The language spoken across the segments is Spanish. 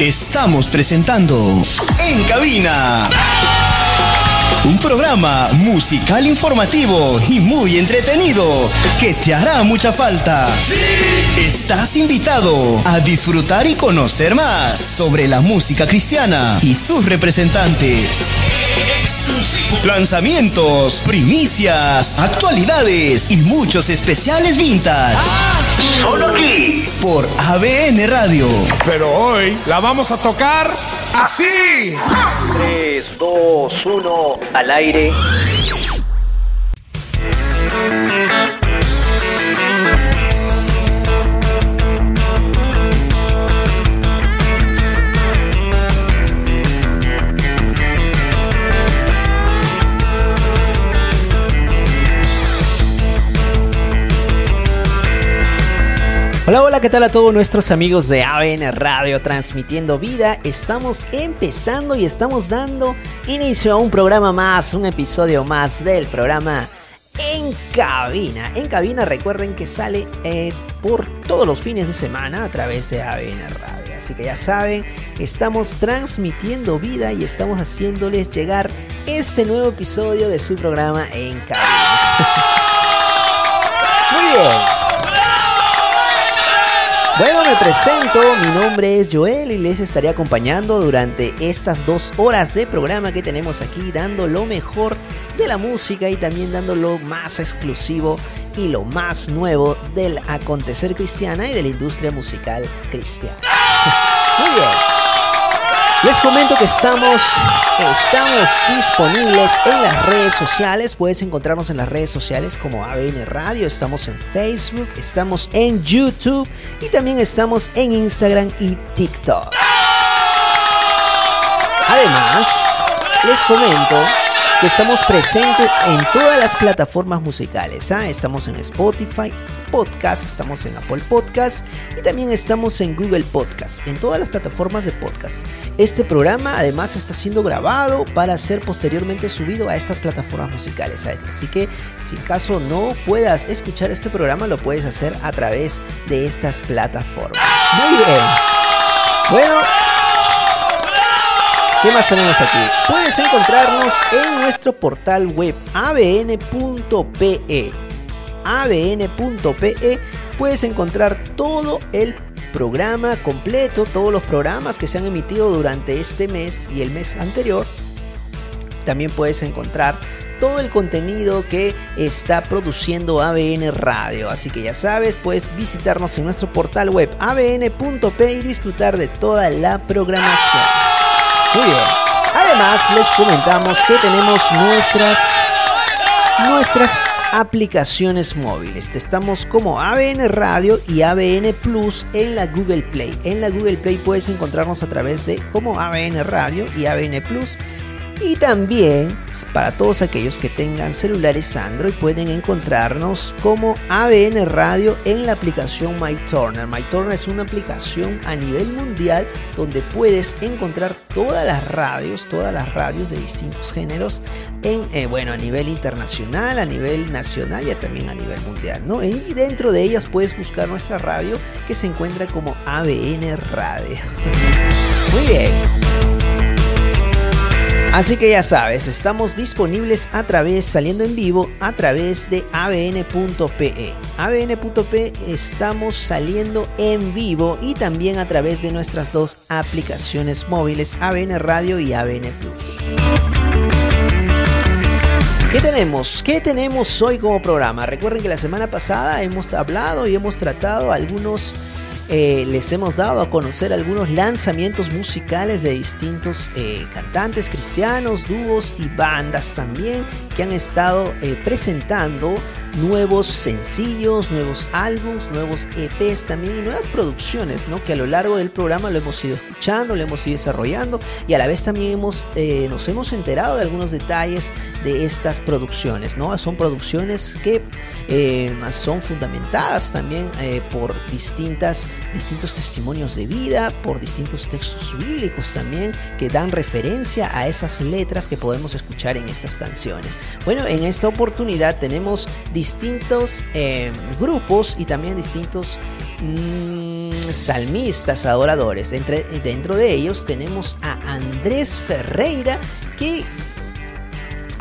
Estamos presentando En Cabina. Un programa musical informativo y muy entretenido que te hará mucha falta. Estás invitado a disfrutar y conocer más sobre la música cristiana y sus representantes. Lanzamientos, primicias, actualidades y muchos especiales vintage. Solo aquí por ABN Radio. Pero hoy la vamos a tocar así. 3, 2, 1, al aire. Hola, hola, ¿qué tal a todos nuestros amigos de ABN Radio transmitiendo vida? Estamos empezando y estamos dando inicio a un programa más, un episodio más del programa En Cabina. En Cabina recuerden que sale eh, por todos los fines de semana a través de ABN Radio. Así que ya saben, estamos transmitiendo vida y estamos haciéndoles llegar este nuevo episodio de su programa En Cabina. Muy bien. Bueno, me presento, mi nombre es Joel y les estaré acompañando durante estas dos horas de programa que tenemos aquí, dando lo mejor de la música y también dando lo más exclusivo y lo más nuevo del acontecer cristiana y de la industria musical cristiana. Muy bien. Les comento que estamos, estamos disponibles en las redes sociales. Puedes encontrarnos en las redes sociales como ABN Radio. Estamos en Facebook, estamos en YouTube y también estamos en Instagram y TikTok. Además, les comento estamos presentes en todas las plataformas musicales. ¿ah? Estamos en Spotify, Podcast, estamos en Apple Podcast y también estamos en Google Podcast, en todas las plataformas de podcast. Este programa además está siendo grabado para ser posteriormente subido a estas plataformas musicales. ¿ah? Así que si caso no puedas escuchar este programa, lo puedes hacer a través de estas plataformas. Muy bien. Bueno, ¿Qué más tenemos aquí? Puedes encontrarnos en nuestro portal web abn.pe. abn.pe puedes encontrar todo el programa completo, todos los programas que se han emitido durante este mes y el mes anterior. También puedes encontrar todo el contenido que está produciendo ABN Radio. Así que ya sabes, puedes visitarnos en nuestro portal web abn.pe y disfrutar de toda la programación. Además, les comentamos que tenemos nuestras nuestras aplicaciones móviles. Estamos como ABN Radio y ABN Plus en la Google Play. En la Google Play puedes encontrarnos a través de como ABN Radio y ABN Plus y también para todos aquellos que tengan celulares Android pueden encontrarnos como ABN Radio en la aplicación MyTurner. MyTurner es una aplicación a nivel mundial donde puedes encontrar todas las radios, todas las radios de distintos géneros eh, bueno, a nivel internacional, a nivel nacional y también a nivel mundial. Y dentro de ellas puedes buscar nuestra radio que se encuentra como ABN Radio. Muy bien. Así que ya sabes, estamos disponibles a través, saliendo en vivo, a través de abn.pe. abn.pe estamos saliendo en vivo y también a través de nuestras dos aplicaciones móviles, ABN Radio y ABN Plus. ¿Qué tenemos? ¿Qué tenemos hoy como programa? Recuerden que la semana pasada hemos hablado y hemos tratado algunos eh, les hemos dado a conocer algunos lanzamientos musicales de distintos eh, cantantes cristianos, dúos y bandas también que han estado eh, presentando nuevos sencillos, nuevos álbums, nuevos EPs también y nuevas producciones, ¿no? Que a lo largo del programa lo hemos ido escuchando, lo hemos ido desarrollando y a la vez también hemos, nos hemos enterado de algunos detalles de estas producciones, ¿no? Son producciones que son fundamentadas también por distintas, distintos testimonios de vida, por distintos textos bíblicos también que dan referencia a esas letras que podemos escuchar en estas canciones. Bueno, en esta oportunidad tenemos distintos eh, grupos y también distintos mm, salmistas adoradores. Entre, dentro de ellos tenemos a Andrés Ferreira, que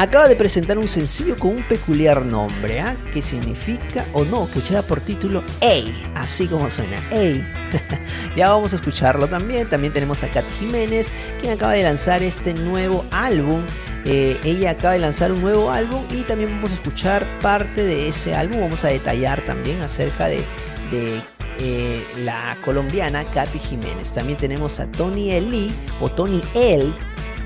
acaba de presentar un sencillo con un peculiar nombre, ¿ah? que significa, o no, que lleva por título Ey, así como suena, Ey. ya vamos a escucharlo también. También tenemos a Kat Jiménez, quien acaba de lanzar este nuevo álbum. Eh, ella acaba de lanzar un nuevo álbum y también vamos a escuchar parte de ese álbum. Vamos a detallar también acerca de, eh, la colombiana Katy Jiménez. También tenemos a Tony Eli o Tony El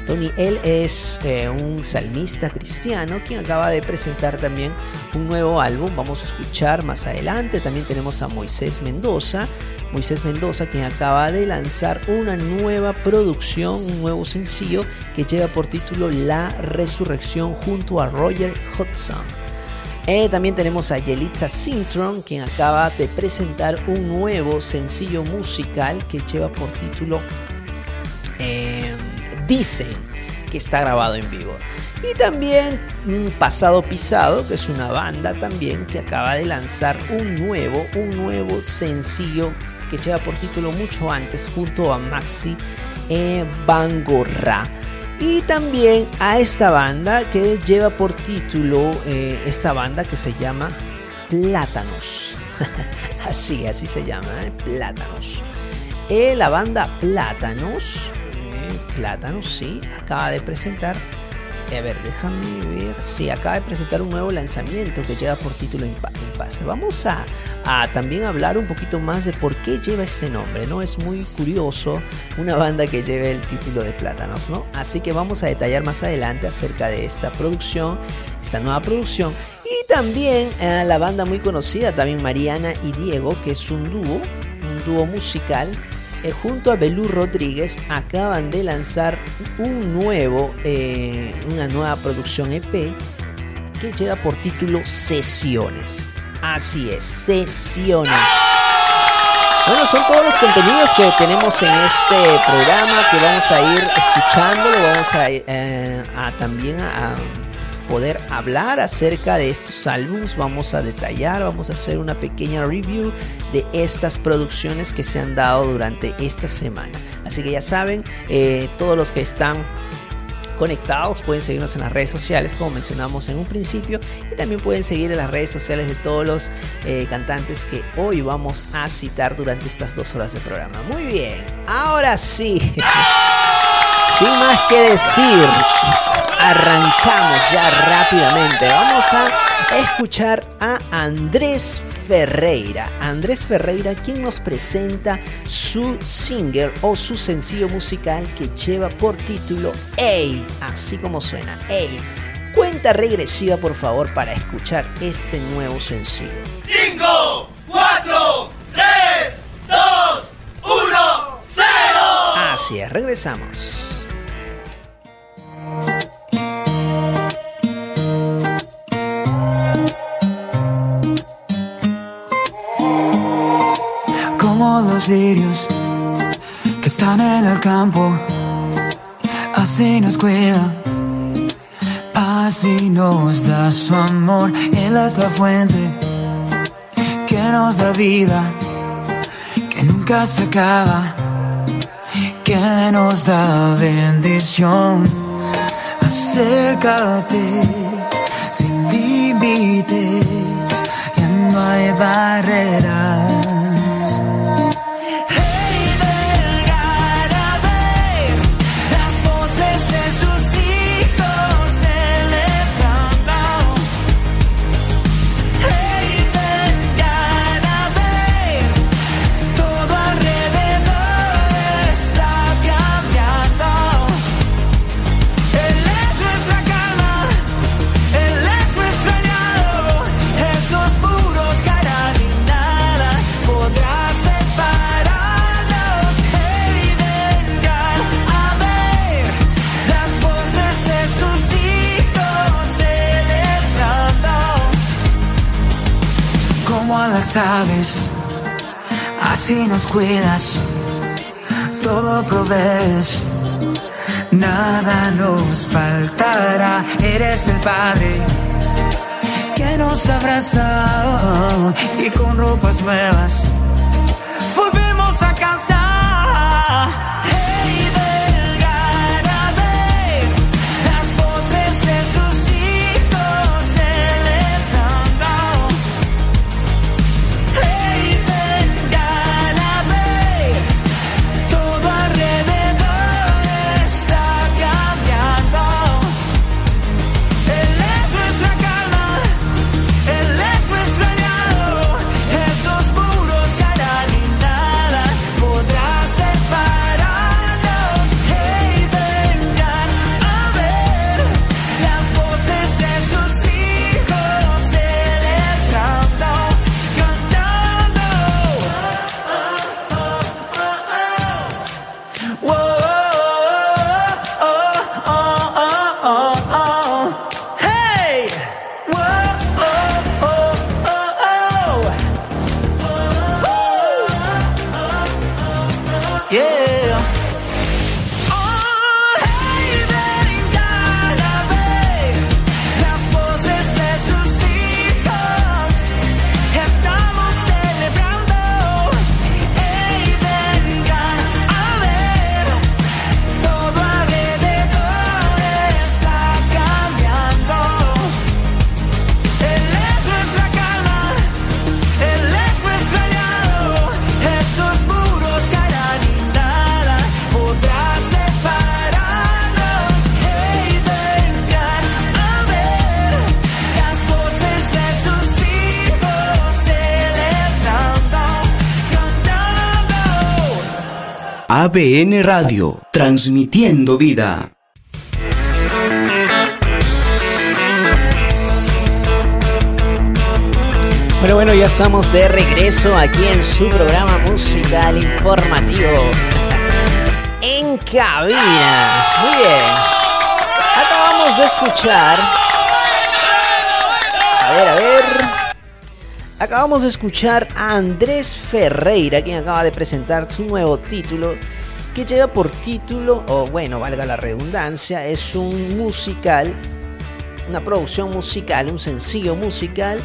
Tony, él es eh, un salmista cristiano quien acaba de presentar también un nuevo álbum. Vamos a escuchar más adelante. También tenemos a Moisés Mendoza. Moisés Mendoza quien acaba de lanzar una nueva producción, un nuevo sencillo que lleva por título La Resurrección junto a Roger Hudson. Eh, también tenemos a Yelitza Sintron, quien acaba de presentar un nuevo sencillo musical que lleva por título eh, dicen que está grabado en vivo. Y también Pasado Pisado, que es una banda también que acaba de lanzar un nuevo, un nuevo sencillo que lleva por título mucho antes junto a Maxi e Bangorra. Y también a esta banda que lleva por título eh, esta banda que se llama Plátanos. así, así se llama, ¿eh? Plátanos. Eh, la banda Plátanos Plátano, sí, acaba de presentar. A ver, déjame ver. Sí, acaba de presentar un nuevo lanzamiento que lleva por título Impasse. Vamos a, a, también hablar un poquito más de por qué lleva ese nombre, ¿no? Es muy curioso una banda que lleve el título de Plátanos, ¿no? Así que vamos a detallar más adelante acerca de esta producción, esta nueva producción. Y también la banda muy conocida, también Mariana y Diego, que es un dúo, un dúo musical eh, junto a Belú Rodríguez acaban de lanzar un nuevo, eh, una nueva producción EP que lleva por título Sesiones. Así es, Sesiones. Bueno, son todos los contenidos que tenemos en este programa que vamos a ir escuchando, vamos a, eh, a también a poder hablar acerca de estos álbumes, vamos a detallar, vamos a hacer una pequeña review de estas producciones que se han dado durante esta semana. Así que ya saben, eh, todos los que están conectados pueden seguirnos en las redes sociales como mencionamos en un principio y también pueden seguir en las redes sociales de todos los eh, cantantes que hoy vamos a citar durante estas dos horas de programa. Muy bien, ahora sí, sin más que decir, arrancamos ya rápidamente. Vamos a escuchar a Andrés Ferreira. Andrés Ferreira, quien nos presenta su single o su sencillo musical que lleva por título Ey, así como suena, Ey. Cuenta regresiva, por favor, para escuchar este nuevo sencillo. 5, 4, 3, 2, 1, 0. Así es, regresamos. Los que están en el campo, así nos cuida, así nos da su amor. Él es la fuente que nos da vida, que nunca se acaba, que nos da bendición. Acércate sin límites, ya no hay barreras sabes, así nos cuidas, todo provees, nada nos faltará, eres el Padre que nos abraza y con ropas nuevas ABN Radio, transmitiendo vida. Bueno, bueno, ya estamos de regreso aquí en su programa musical informativo. en cabina. Muy bien. Acabamos de escuchar. A ver, a ver. Acabamos de escuchar a Andrés Ferreira, quien acaba de presentar su nuevo título, que lleva por título, o bueno, valga la redundancia, es un musical, una producción musical, un sencillo musical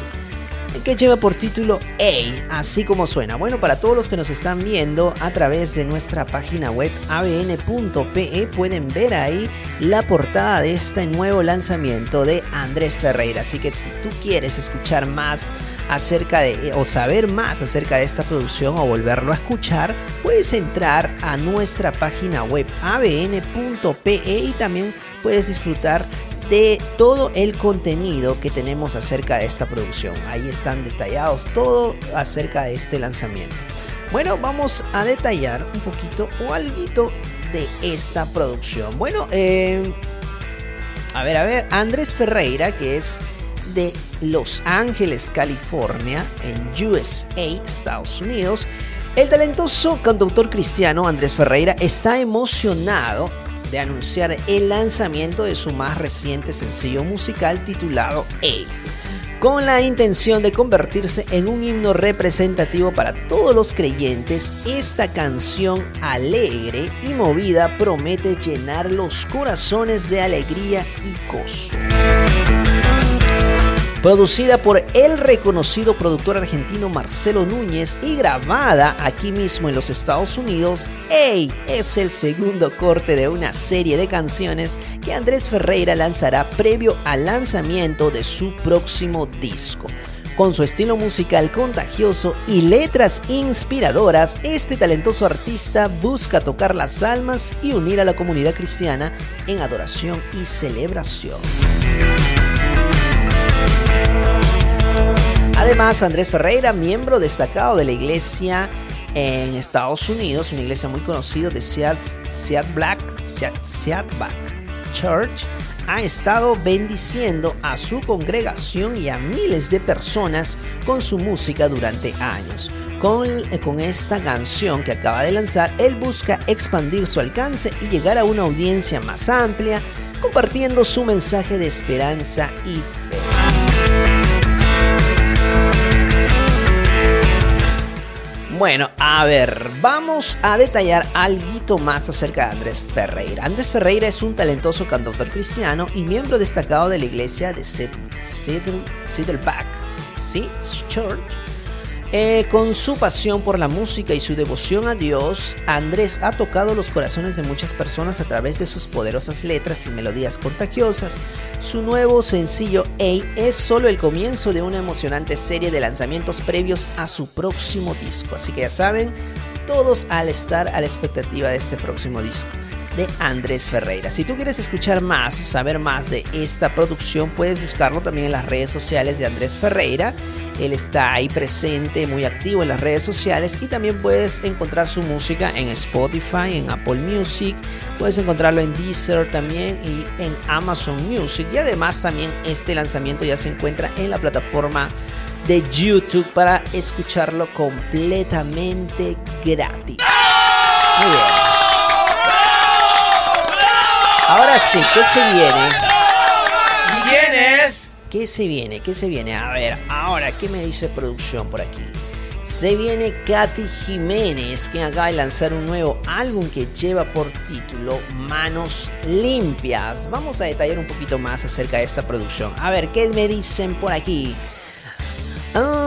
que lleva por título A, así como suena. Bueno, para todos los que nos están viendo a través de nuestra página web abn.pe pueden ver ahí la portada de este nuevo lanzamiento de Andrés Ferreira. Así que si tú quieres escuchar más acerca de o saber más acerca de esta producción o volverlo a escuchar, puedes entrar a nuestra página web abn.pe y también puedes disfrutar de todo el contenido que tenemos acerca de esta producción. Ahí están detallados todo acerca de este lanzamiento. Bueno, vamos a detallar un poquito o algo de esta producción. Bueno, eh, a ver, a ver, Andrés Ferreira, que es de Los Ángeles, California, en USA, Estados Unidos. El talentoso cantautor cristiano Andrés Ferreira está emocionado de anunciar el lanzamiento de su más reciente sencillo musical titulado A, con la intención de convertirse en un himno representativo para todos los creyentes, esta canción alegre y movida promete llenar los corazones de alegría y gozo producida por el reconocido productor argentino Marcelo Núñez y grabada aquí mismo en los Estados Unidos. Es el segundo corte de una serie de canciones que Andrés Ferreira lanzará previo al lanzamiento de su próximo disco. Con su estilo musical contagioso y letras inspiradoras, este talentoso artista busca tocar las almas y unir a la comunidad cristiana en adoración y celebración. Además, Andrés Ferreira, miembro destacado de la iglesia en Estados Unidos, una iglesia muy conocida de Seattle, Black, Church, ha estado bendiciendo a su congregación y a miles de personas con su música durante años. Con, con, esta canción que acaba de lanzar, él busca expandir su alcance y llegar a una audiencia más amplia, compartiendo su mensaje de esperanza y fe. Bueno, a ver, vamos a detallar algo más acerca de Andrés Ferreira. Andrés Ferreira es un talentoso cantautor cristiano y miembro destacado de la iglesia de Saddleback, ¿sí? Church eh, con su pasión por la música y su devoción a Dios, Andrés ha tocado los corazones de muchas personas a través de sus poderosas letras y melodías contagiosas. Su nuevo sencillo A es solo el comienzo de una emocionante serie de lanzamientos previos a su próximo disco. Así que ya saben, todos al estar a la expectativa de este próximo disco de Andrés Ferreira. Si tú quieres escuchar más saber más de esta producción, puedes buscarlo también en las redes sociales de Andrés Ferreira. Él está ahí presente, muy activo en las redes sociales y también puedes encontrar su música en Spotify, en Apple Music, puedes encontrarlo en Deezer también y en Amazon Music. Y además también este lanzamiento ya se encuentra en la plataforma de YouTube para escucharlo completamente gratis. Muy bien. Ahora sí, ¿qué se viene? ¿Quién es? ¿Qué se viene? ¿Qué se viene? A ver, ahora, ¿qué me dice producción por aquí? Se viene Katy Jiménez, quien acaba de lanzar un nuevo álbum que lleva por título Manos Limpias. Vamos a detallar un poquito más acerca de esta producción. A ver, ¿qué me dicen por aquí? Ah,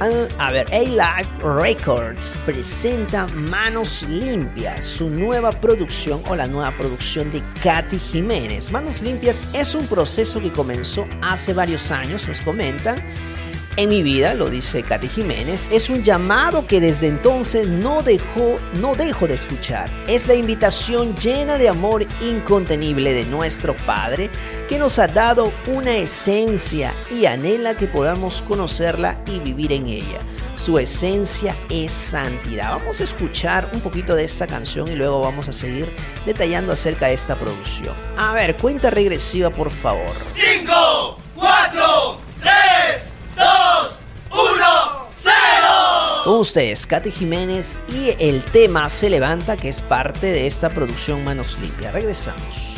a ver, A-Live Records presenta Manos Limpias, su nueva producción o la nueva producción de Katy Jiménez. Manos Limpias es un proceso que comenzó hace varios años, nos comentan en mi vida, lo dice Katy Jiménez, es un llamado que desde entonces no dejó, no dejo de escuchar. Es la invitación llena de amor incontenible de nuestro Padre que nos ha dado una esencia y anhela que podamos conocerla y vivir en ella. Su esencia es santidad. Vamos a escuchar un poquito de esta canción y luego vamos a seguir detallando acerca de esta producción. A ver, cuenta regresiva por favor. 5, 4, 3, 2, 1, 0. Con ustedes, Katy Jiménez y el tema Se Levanta, que es parte de esta producción Manos Limpias. Regresamos.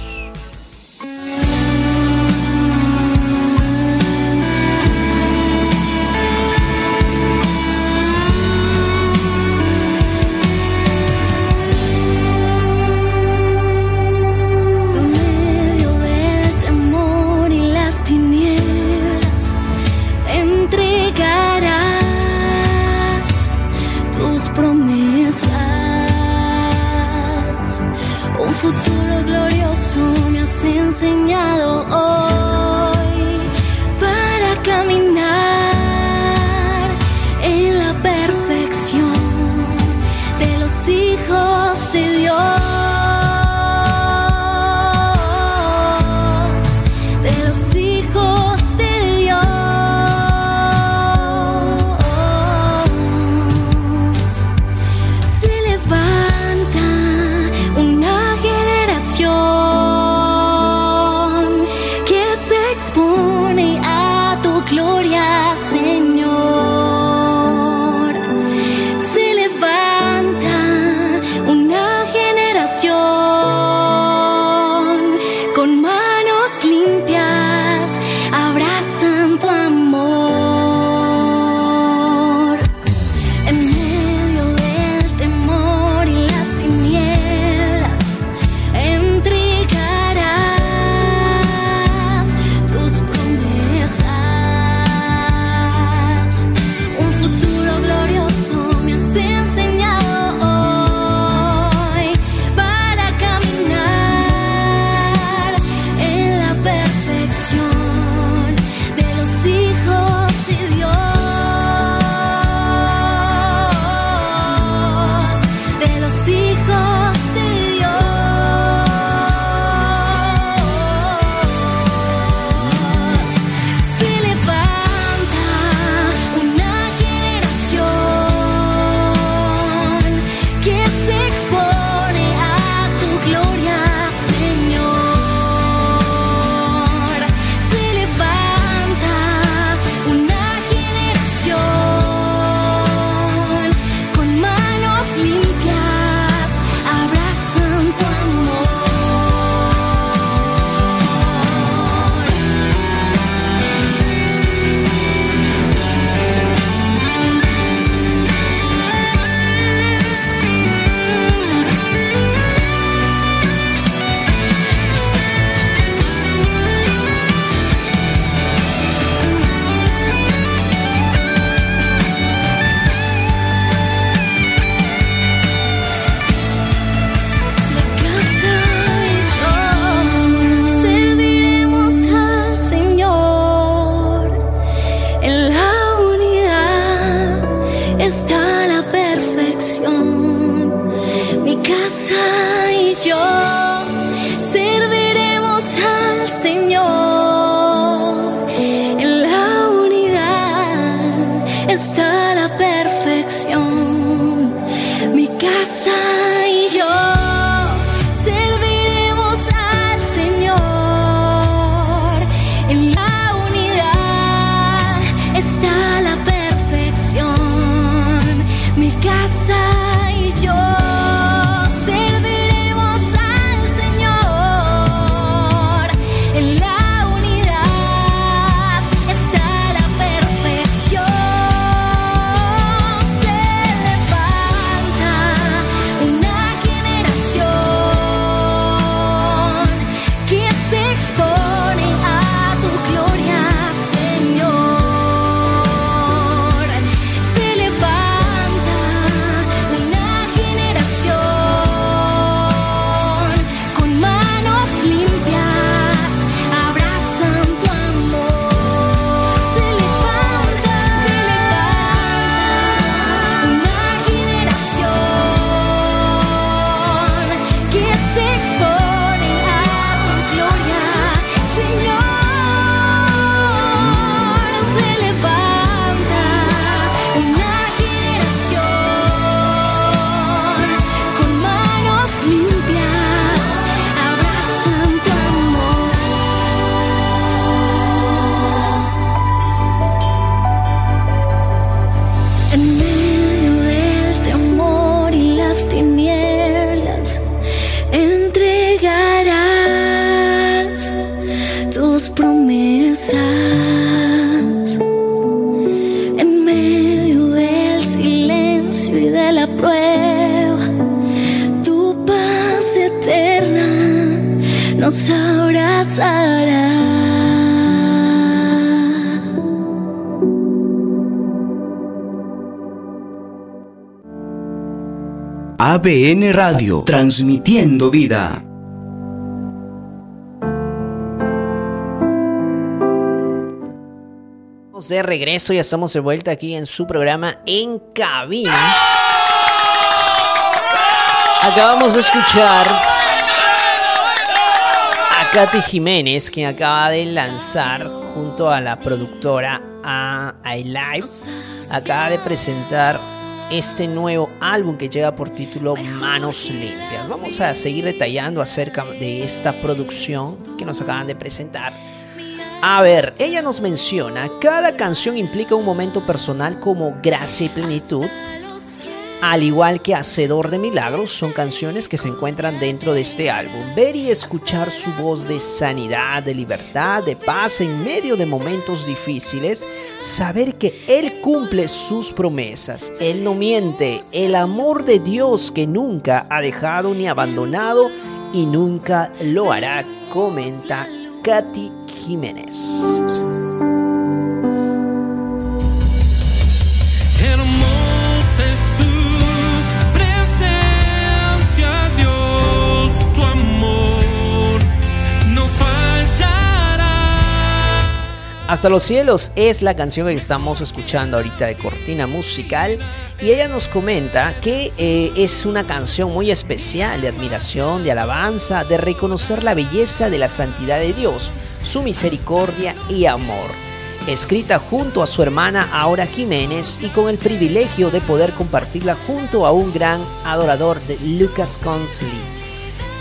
ABN Radio, transmitiendo vida. de regreso, ya estamos de vuelta aquí en su programa En Cabina. Acabamos de escuchar a Katy Jiménez, quien acaba de lanzar junto a la productora a iLive, acaba de presentar este nuevo álbum que llega por título Manos Limpias. Vamos a seguir detallando acerca de esta producción que nos acaban de presentar. A ver, ella nos menciona, cada canción implica un momento personal como gracia y plenitud, al igual que Hacedor de Milagros, son canciones que se encuentran dentro de este álbum. Ver y escuchar su voz de sanidad, de libertad, de paz en medio de momentos difíciles, saber que Él cumple sus promesas, Él no miente, el amor de Dios que nunca ha dejado ni abandonado y nunca lo hará, comenta Katy Jiménez. Hasta los cielos es la canción que estamos escuchando ahorita de cortina musical y ella nos comenta que eh, es una canción muy especial de admiración, de alabanza, de reconocer la belleza de la santidad de Dios, su misericordia y amor. Escrita junto a su hermana Aura Jiménez y con el privilegio de poder compartirla junto a un gran adorador de Lucas Consley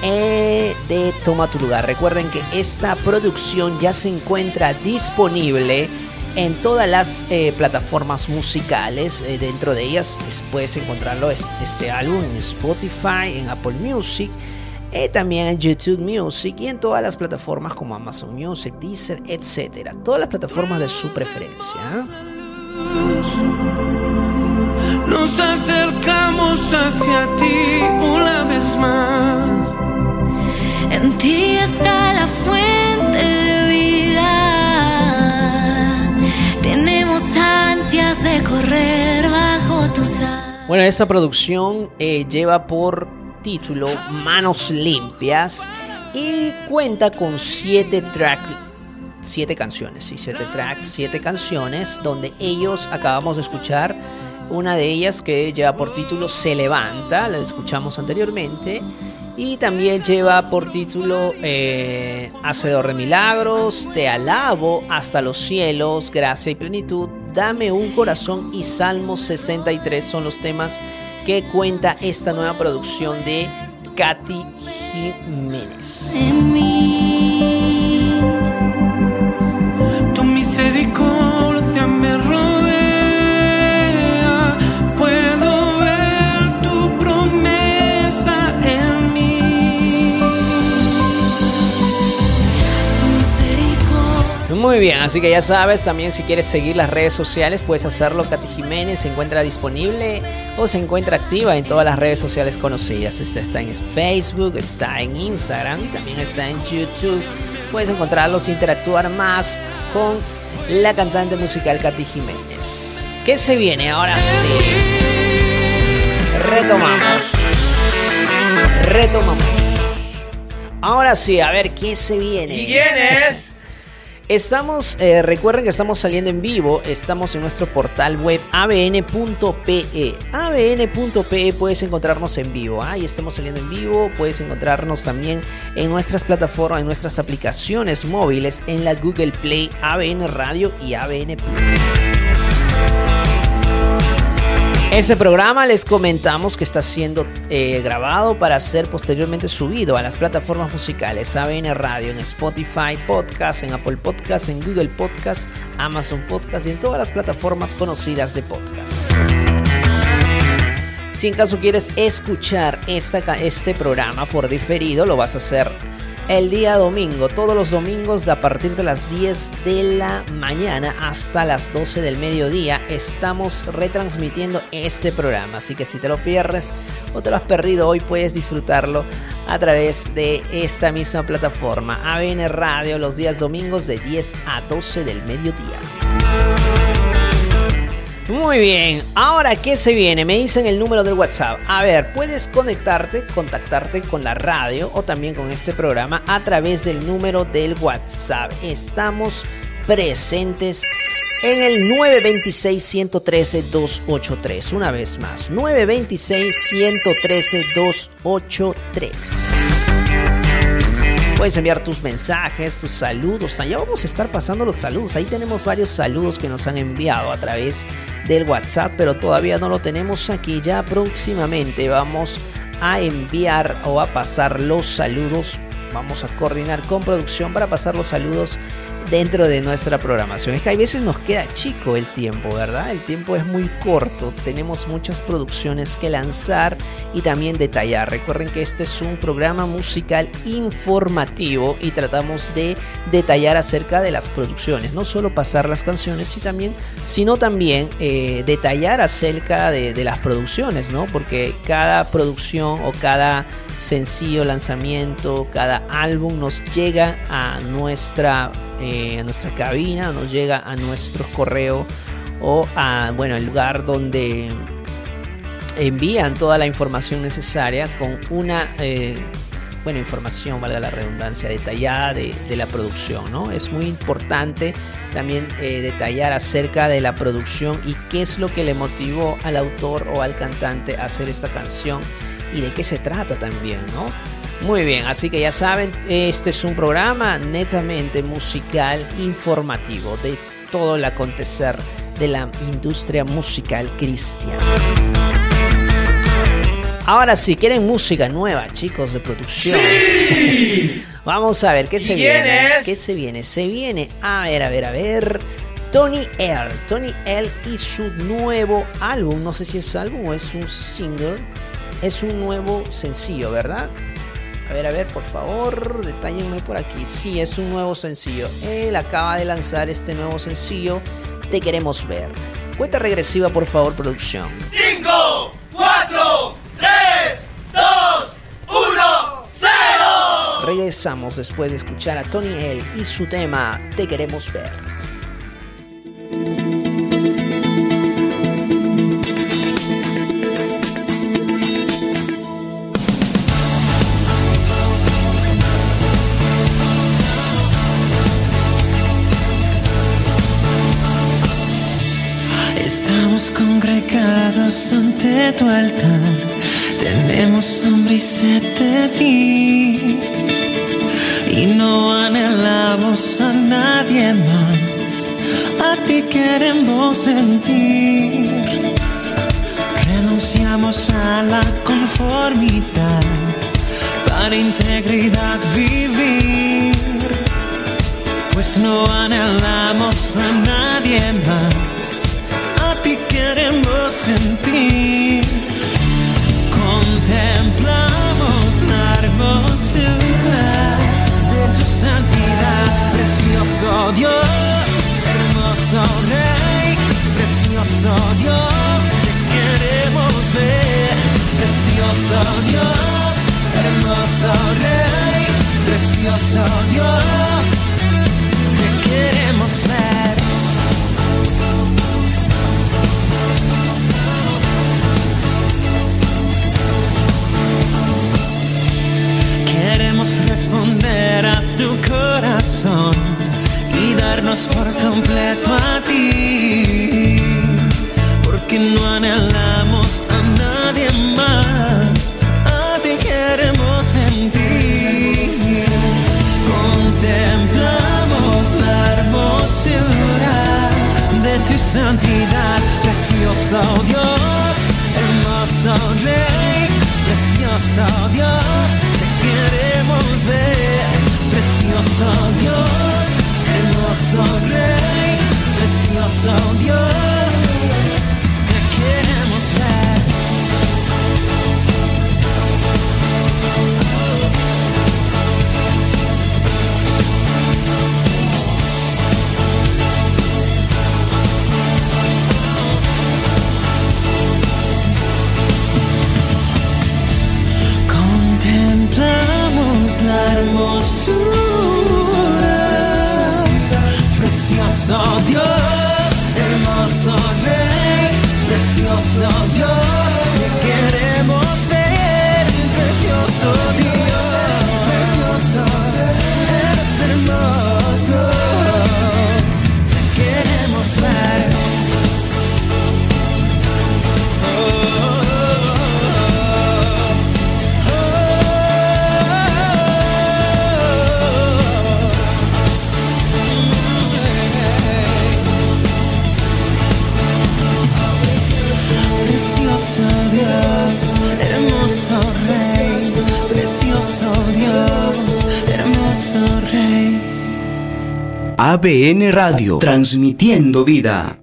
eh, de Toma tu lugar. Recuerden que esta producción ya se encuentra disponible en todas las eh, plataformas musicales. eh, dentro de ellas es- puedes encontrarlo es- este álbum en Spotify, en Apple Music, eh, también en YouTube Music y en todas las plataformas como Amazon Music, Deezer, etcétera. Todas las plataformas de su preferencia. Nos acercamos hacia ti una vez más. En ti está la fuente de vida. Tenemos ansias de correr bajo tus alas. Bueno, esta producción eh, lleva por título Manos Limpias y cuenta con siete tracks, siete canciones, sí, siete tracks, siete canciones, donde ellos acabamos de escuchar una de ellas que lleva por título Se Levanta, la escuchamos anteriormente. Y también lleva por título eh, Hacedor de Milagros, Te alabo hasta los cielos, Gracia y Plenitud, Dame un corazón y Salmo 63 son los temas que cuenta esta nueva producción de Katy Jiménez. Muy bien, así que ya sabes, también si quieres seguir las redes sociales puedes hacerlo. Katy Jiménez se encuentra disponible o se encuentra activa en todas las redes sociales conocidas. Esta Está en Facebook, está en Instagram y también está en YouTube. Puedes encontrarlos e interactuar más con la cantante musical Katy Jiménez. ¿Qué se viene ahora sí? Retomamos. Retomamos. Ahora sí, a ver qué se viene. ¿Y quién es? Estamos, eh, recuerden que estamos saliendo en vivo, estamos en nuestro portal web abn.pe. abn.pe puedes encontrarnos en vivo, ahí estamos saliendo en vivo, puedes encontrarnos también en nuestras plataformas, en nuestras aplicaciones móviles, en la Google Play, ABN Radio y ABN Plus. Ese programa les comentamos que está siendo eh, grabado para ser posteriormente subido a las plataformas musicales ABN Radio, en Spotify Podcast, en Apple Podcast, en Google Podcast, Amazon Podcast y en todas las plataformas conocidas de podcast. Si en caso quieres escuchar esta este programa por diferido, lo vas a hacer el día domingo. Todos los domingos a partir de las 10 de la mañana hasta las 12 del mediodía estamos retransmitiendo este programa. Así que si te lo pierdes o te lo has perdido hoy puedes disfrutarlo a través de esta misma plataforma. ABN Radio los días domingos de 10 a 12 del mediodía. Muy bien, ahora qué se viene, me dicen el número del WhatsApp. A ver, puedes conectarte, contactarte con la radio o también con este programa a través del número del WhatsApp. Estamos presentes en el 926-113-283. Una vez más, 926-113-283. Puedes enviar tus mensajes, tus saludos. Allá vamos a estar pasando los saludos. Ahí tenemos varios saludos que nos han enviado a través del WhatsApp, pero todavía no lo tenemos aquí. Ya próximamente vamos a enviar o a pasar los saludos. Vamos a coordinar con producción para pasar los saludos dentro de nuestra programación. Es que hay veces nos queda chico el tiempo, ¿verdad? El tiempo es muy corto, tenemos muchas producciones que lanzar y también detallar. Recuerden que este es un programa musical informativo y tratamos de detallar acerca de las producciones, no solo pasar las canciones, sino también eh, detallar acerca de las producciones, ¿no? Porque cada producción o cada sencillo lanzamiento, cada álbum nos llega a nuestra eh, a nuestra cabina, nos llega a nuestro correo o a, bueno, el lugar donde envían toda la información necesaria con una, eh, información, valga la redundancia, detallada de, la producción, ¿no? Es muy importante también eh, detallar acerca de la producción y qué es lo que le motivó al autor o al cantante a hacer esta canción y de qué se trata también, ¿no? Muy bien, así que ya saben, este es un programa netamente musical informativo de todo el acontecer de la industria musical cristiana. Ahora sí, quieren música nueva, chicos, de producción. Vamos a ver qué se viene. ¿Qué se viene? Se viene, a ver, a ver, a ver. Tony L. Tony L y su nuevo álbum. No sé si es álbum o es un single. Es un nuevo sencillo, ¿verdad? A ver, a ver, por favor, detállenme por aquí. Sí, es un nuevo sencillo. Él acaba de lanzar este nuevo sencillo. Te queremos ver. Cuenta regresiva, por favor, producción. 5, 4, 3, 2, 1, 0. Regresamos después de escuchar a Tony L y su tema Te queremos ver. Ante tu altar, tenemos hambre y sed de ti. Y no anhelamos a nadie más, a ti queremos sentir. Renunciamos a la conformidad para integridad vivir. Pues no anhelamos a nadie más queremos sentir. Contemplamos la hermosura de tu santidad, precioso Dios, hermoso Rey, precioso Dios, te queremos ver, precioso Dios, hermoso Rey, precioso Dios, te queremos ver. Responder a tu corazón y darnos por completo a ti. Porque no anhelamos a nadie más, a ti queremos sentir. Contemplamos la hermosura de tu santidad, precioso Dios, hermoso Rey, precioso Dios queremos ver. Precioso Dios, hermoso Rey, precioso Dios, hermosura. Precioso Dios, hermoso Rey, precioso Dios, ABN Radio, transmitiendo vida.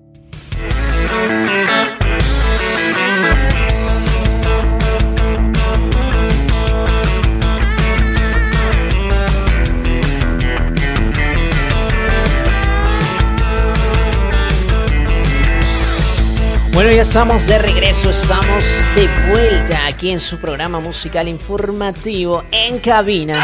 Bueno, ya estamos de regreso, estamos de vuelta aquí en su programa musical informativo en cabina.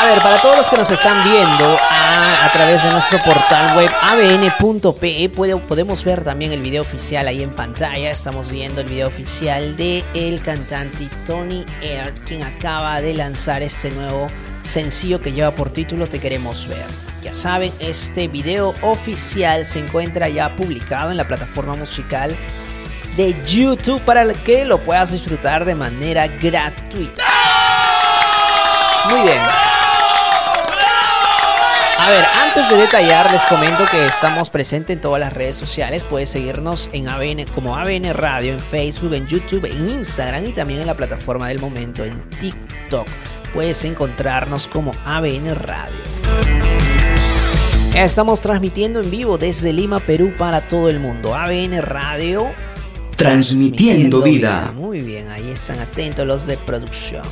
A ver, para todos los que nos están viendo a, a través de nuestro portal web abn.pe, podemos ver también el video oficial ahí en pantalla. Estamos viendo el video oficial de el cantante Tony Air, quien acaba de lanzar este nuevo sencillo que lleva por título Te queremos ver. Ya saben, este video oficial se encuentra ya publicado en la plataforma musical de YouTube para que lo puedas disfrutar de manera gratuita. Muy bien. A ver, antes de detallar, les comento que estamos presentes en todas las redes sociales. Puedes seguirnos en ABN como ABN Radio, en Facebook, en YouTube, en Instagram y también en la plataforma del momento, en TikTok. Puedes encontrarnos como ABN Radio. Estamos transmitiendo en vivo desde Lima, Perú para todo el mundo. ABN Radio. Transmitiendo vida. Muy bien, ahí están atentos los de producción.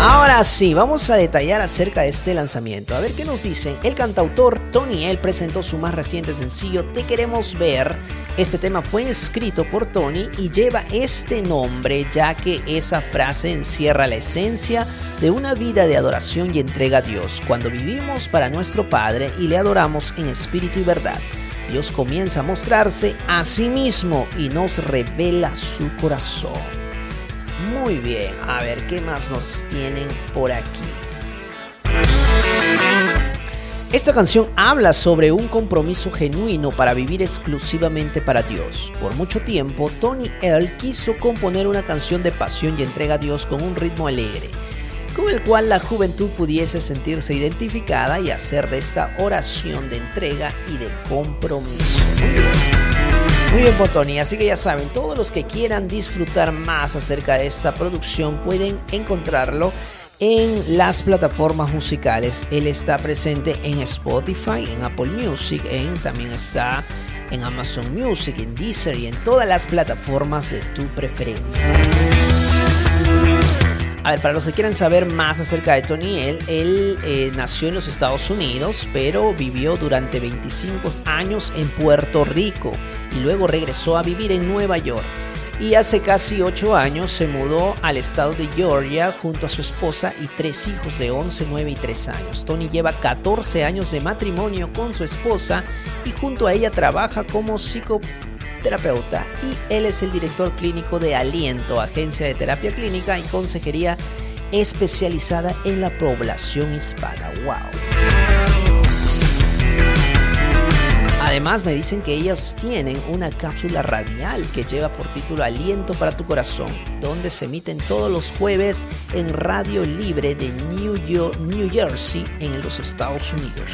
Ahora sí, vamos a detallar acerca de este lanzamiento. A ver qué nos dicen. El cantautor Tony L presentó su más reciente sencillo Te queremos ver. Este tema fue escrito por Tony y lleva este nombre ya que esa frase encierra la esencia de una vida de adoración y entrega a Dios. Cuando vivimos para nuestro Padre y le adoramos en espíritu y verdad. Dios comienza a mostrarse a sí mismo y nos revela su corazón. Muy bien, a ver qué más nos tienen por aquí. Esta canción habla sobre un compromiso genuino para vivir exclusivamente para Dios. Por mucho tiempo, Tony Earl quiso componer una canción de pasión y entrega a Dios con un ritmo alegre, con el cual la juventud pudiese sentirse identificada y hacer de esta oración de entrega y de compromiso. Muy bien. Botoni. Así que ya saben, todos los que quieran disfrutar más acerca de esta producción pueden encontrarlo en las plataformas musicales. Él está presente en Spotify, en Apple Music, en, también está en Amazon Music, en Deezer y en todas las plataformas de tu preferencia. A ver, para los que quieran saber más acerca de Tony, él, él eh, nació en los Estados Unidos, pero vivió durante 25 años en Puerto Rico y luego regresó a vivir en Nueva York. Y hace casi 8 años se mudó al estado de Georgia junto a su esposa y tres hijos de 11, 9 y 3 años. Tony lleva 14 años de matrimonio con su esposa y junto a ella trabaja como psicoterapeuta y él es el director clínico de Aliento, agencia de terapia clínica y consejería especializada en la población hispana. ¡Wow! Además me dicen que ellos tienen una cápsula radial que lleva por título Aliento para tu corazón, donde se emiten todos los jueves en Radio Libre de New York, New Jersey en los Estados Unidos.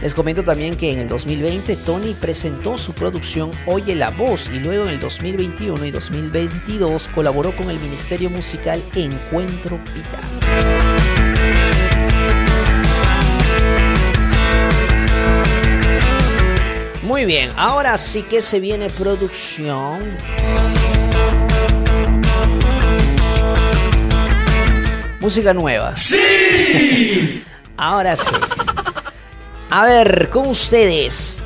Les comento también que en el 2020 Tony presentó su producción Oye la Voz y luego en el 2021 y 2022 colaboró con el Ministerio Musical Encuentro Vital. Muy bien, ahora sí que se viene producción. Música nueva. ¡Sí! ahora sí. A ver, con ustedes.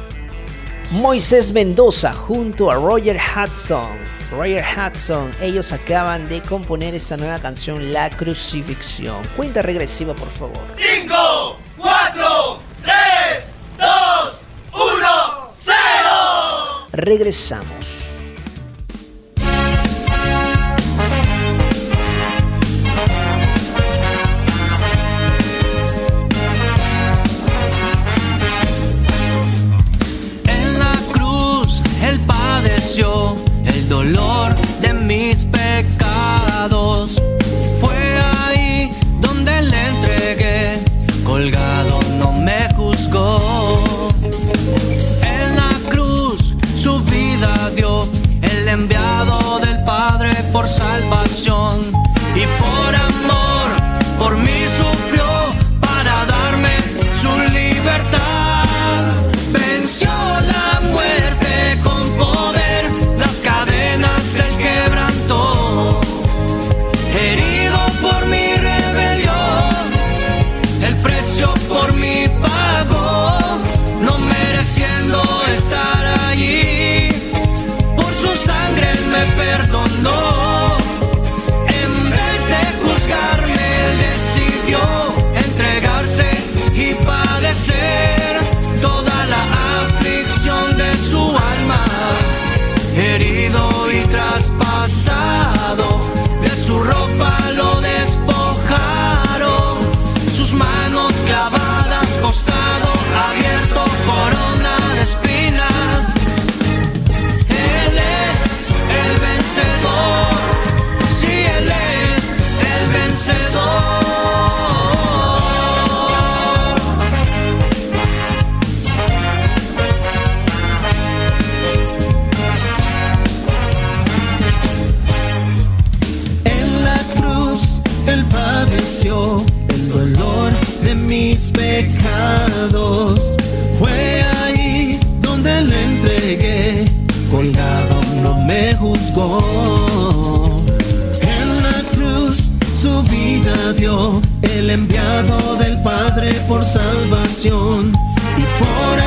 Moisés Mendoza junto a Roger Hudson. Roger Hudson, ellos acaban de componer esta nueva canción, La Crucifixión. Cuenta regresiva, por favor. ¡Cinco! Regresamos. En la cruz Él padeció el dolor de mis pecados. Fue ahí donde le entregué colgado. enviado del Padre por salvación y por enviado del Padre por salvación y por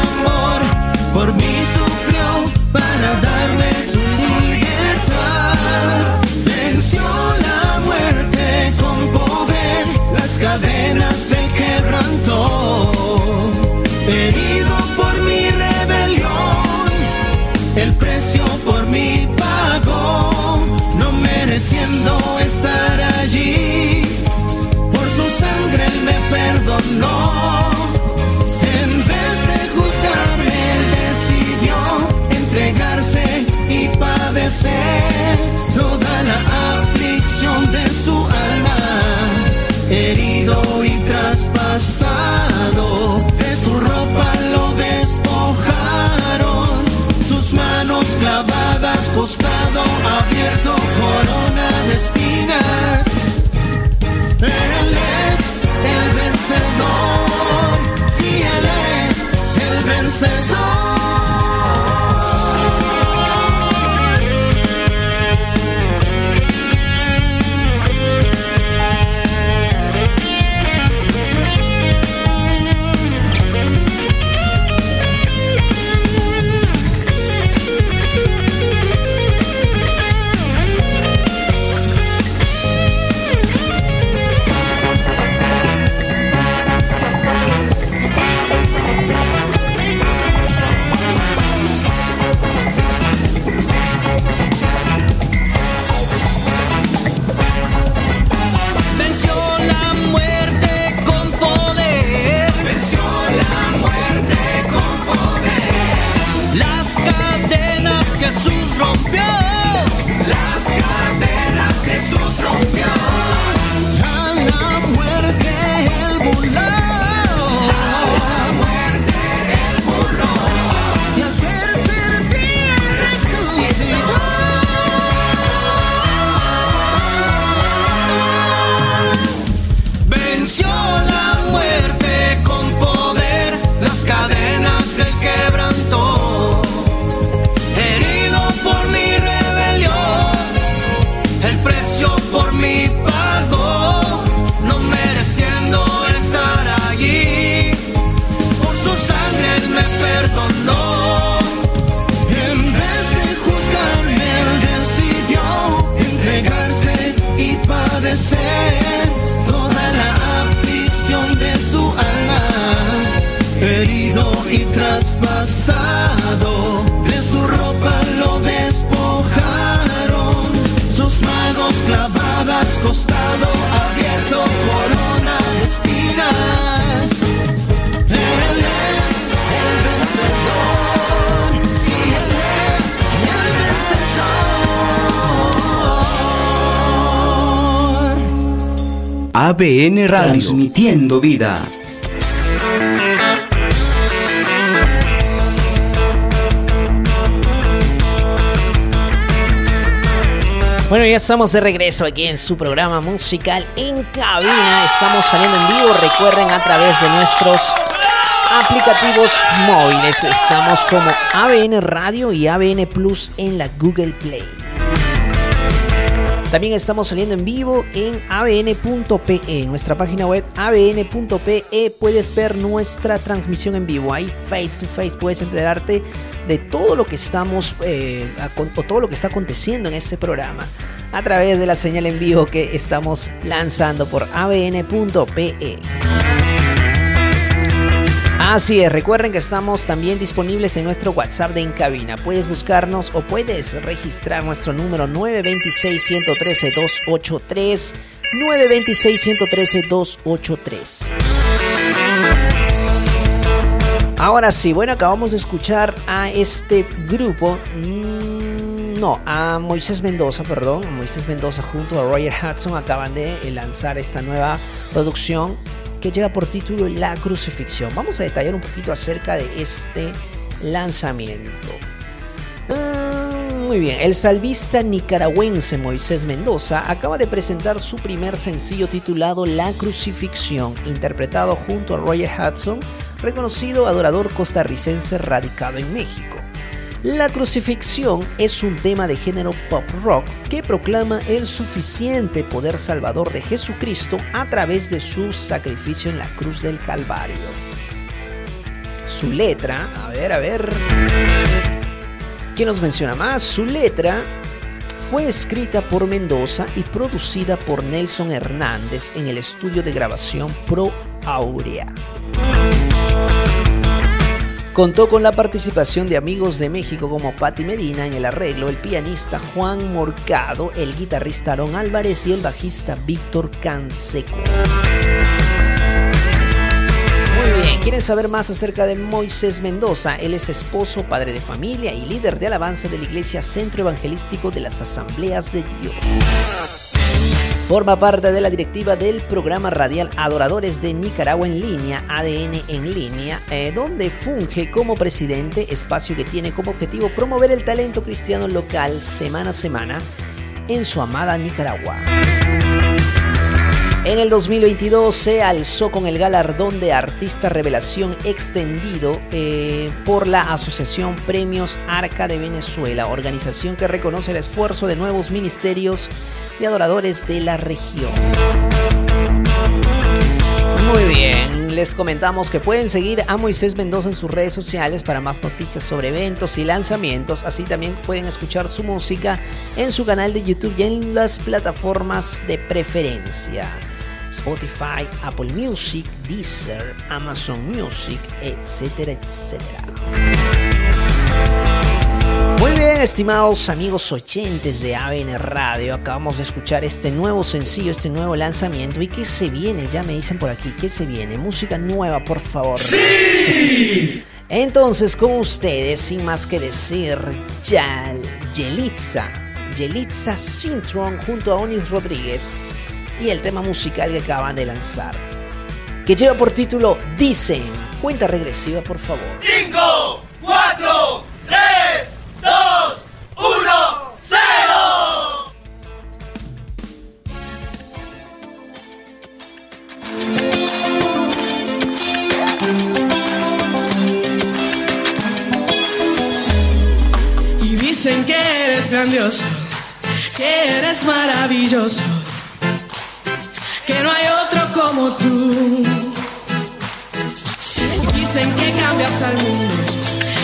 ABN Radio. Transmitiendo vida. Bueno, ya estamos de regreso aquí en su programa musical en cabina. Estamos saliendo en vivo, recuerden, a través de nuestros aplicativos móviles. Estamos como ABN Radio y ABN Plus en la Google Play. También estamos saliendo en vivo en abn.pe, nuestra página web abn.pe. Puedes ver nuestra transmisión en vivo. Ahí face to face puedes enterarte de todo lo que estamos eh, o todo lo que está aconteciendo en este programa a través de la señal en vivo que estamos lanzando por abn.pe. Así es, recuerden que estamos también disponibles en nuestro WhatsApp de Encabina. Puedes buscarnos o puedes registrar nuestro número 926-113-283. 926-113-283. Ahora sí, bueno, acabamos de escuchar a este grupo. Mm, no, a Moisés Mendoza, perdón. Moisés Mendoza junto a Roger Hudson acaban de lanzar esta nueva producción que lleva por título La crucifixión. Vamos a detallar un poquito acerca de este lanzamiento. Ah, muy bien, el salvista nicaragüense Moisés Mendoza acaba de presentar su primer sencillo titulado La crucifixión, interpretado junto a Roger Hudson, reconocido adorador costarricense radicado en México. La crucifixión es un tema de género pop rock que proclama el suficiente poder salvador de Jesucristo a través de su sacrificio en la cruz del Calvario. Su letra, a ver, a ver. ¿Quién nos menciona más? Su letra fue escrita por Mendoza y producida por Nelson Hernández en el estudio de grabación Pro Aurea. Contó con la participación de amigos de México como Patti Medina en el arreglo, el pianista Juan Morcado, el guitarrista Aaron Álvarez y el bajista Víctor Canseco. Muy bien, ¿quieren saber más acerca de Moisés Mendoza? Él es esposo, padre de familia y líder de alabanza de la Iglesia Centro Evangelístico de las Asambleas de Dios. Forma parte de la directiva del programa radial Adoradores de Nicaragua en línea, ADN en línea, eh, donde funge como presidente, espacio que tiene como objetivo promover el talento cristiano local semana a semana en su amada Nicaragua. En el 2022 se alzó con el galardón de Artista Revelación extendido eh, por la Asociación Premios Arca de Venezuela, organización que reconoce el esfuerzo de nuevos ministerios y adoradores de la región. Muy bien, les comentamos que pueden seguir a Moisés Mendoza en sus redes sociales para más noticias sobre eventos y lanzamientos. Así también pueden escuchar su música en su canal de YouTube y en las plataformas de preferencia. Spotify, Apple Music, Deezer, Amazon Music, etcétera, etcétera. Muy bien, estimados amigos oyentes de ABN Radio, acabamos de escuchar este nuevo sencillo, este nuevo lanzamiento. ¿Y qué se viene? Ya me dicen por aquí, ¿qué se viene? Música nueva, por favor. ¡Sí! Entonces, con ustedes, sin más que decir, Yal, Yelitza, Yelitza Sintron junto a Onis Rodríguez y el tema musical que acaban de lanzar, que lleva por título Dicen. Cuenta regresiva, por favor. 5, 4, 3, 2, 1, 0. Y dicen que eres grandioso, que eres maravilloso que no hay otro como tú. Dicen que cambias al mundo,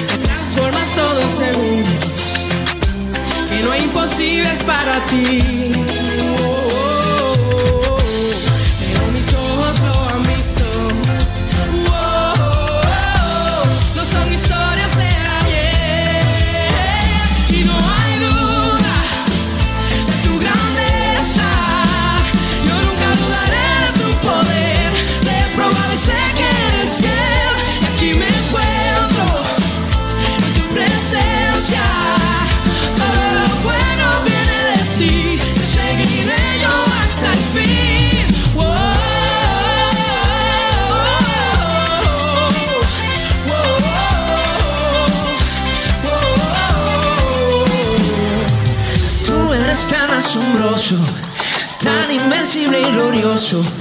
que transformas todo en segundos, que no hay imposibles para ti. Oxo.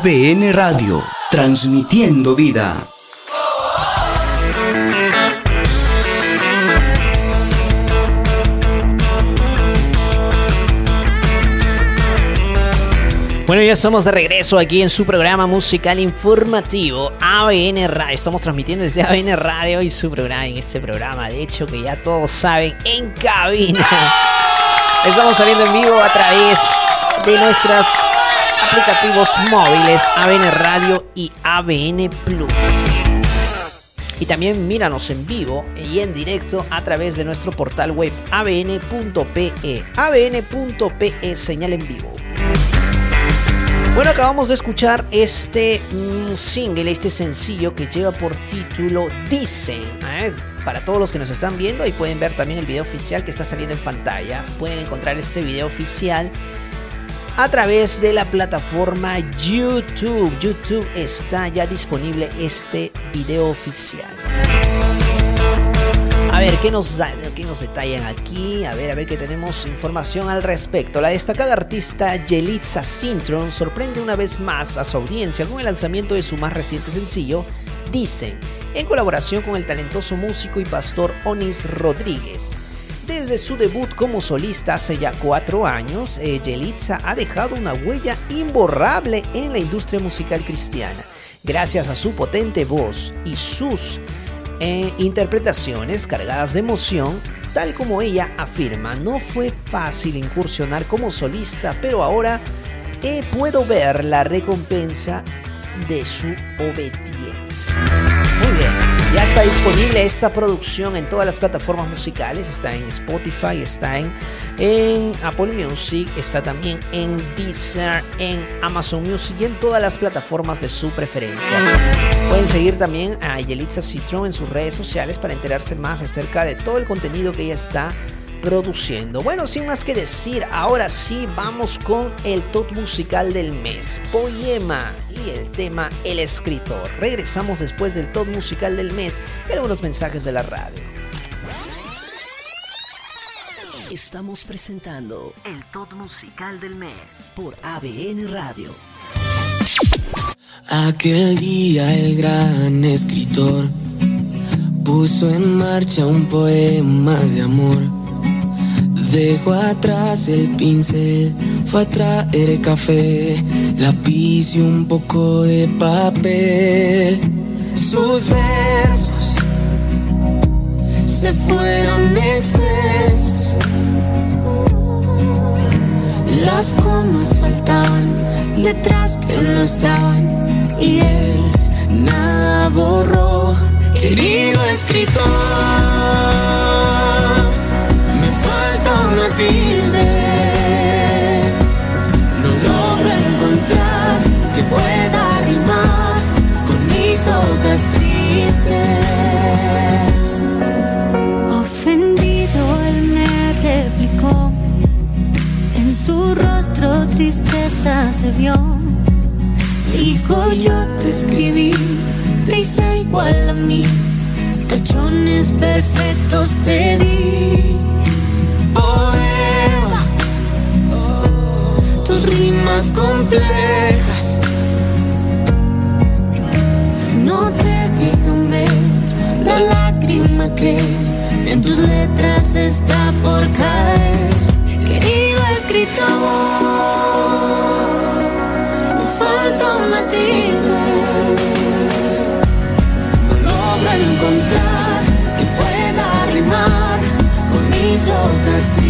ABN Radio, transmitiendo vida. Bueno, ya estamos de regreso aquí en su programa musical informativo ABN Radio. Estamos transmitiendo desde ABN Radio y su programa en este programa. De hecho, que ya todos saben, en cabina. Estamos saliendo en vivo a través de nuestras aplicativos móviles ABN Radio y ABN Plus. Y también míranos en vivo y en directo a través de nuestro portal web abn.pe. abn.pe señal en vivo. Bueno, acabamos de escuchar este mm, single, este sencillo que lleva por título Dicen. ¿eh? Para todos los que nos están viendo, ahí pueden ver también el video oficial que está saliendo en pantalla. Pueden encontrar este video oficial a través de la plataforma YouTube. YouTube está ya disponible este video oficial. A ver, ¿qué nos, da, ¿qué nos detallan aquí? A ver, a ver qué tenemos información al respecto. La destacada artista Yelitza Sintron sorprende una vez más a su audiencia con el lanzamiento de su más reciente sencillo, Dicen, en colaboración con el talentoso músico y pastor Onis Rodríguez. Desde su debut como solista hace ya cuatro años, eh, Yelitza ha dejado una huella imborrable en la industria musical cristiana. Gracias a su potente voz y sus eh, interpretaciones cargadas de emoción, tal como ella afirma, no fue fácil incursionar como solista, pero ahora eh, puedo ver la recompensa de su obediencia. Muy bien, ya está disponible esta producción en todas las plataformas musicales, está en Spotify, está en, Apple Music, está también en Deezer, en Amazon Music y en todas las plataformas de su preferencia. Pueden seguir también a Yelitza Citron en sus redes sociales para enterarse más acerca de todo el contenido que ella está produciendo. Bueno, sin más que decir, ahora sí vamos con el top musical del mes, Poema y el tema El escritor. Regresamos después del top musical del mes y algunos mensajes de la radio. Estamos presentando el top musical del mes por ABN Radio. Aquel día el gran escritor puso en marcha un poema de amor. Dejó atrás el pincel, fue a traer café, lápiz y un poco de papel. Sus versos se fueron extensos. Las comas faltaban, letras que no estaban y él nada borró. Querido escritor, una tilde. No logro encontrar que pueda rimar con mis hojas tristes. Ofendido él me replicó, en su rostro tristeza se vio. Dijo yo te escribí, te hice igual a mí, tachones perfectos te di. Tus rimas complejas no te dejan ver la lágrima que en tus letras está por caer. Querido escritor, falta una tilde. No logro encontrar que pueda rimar con mis hojas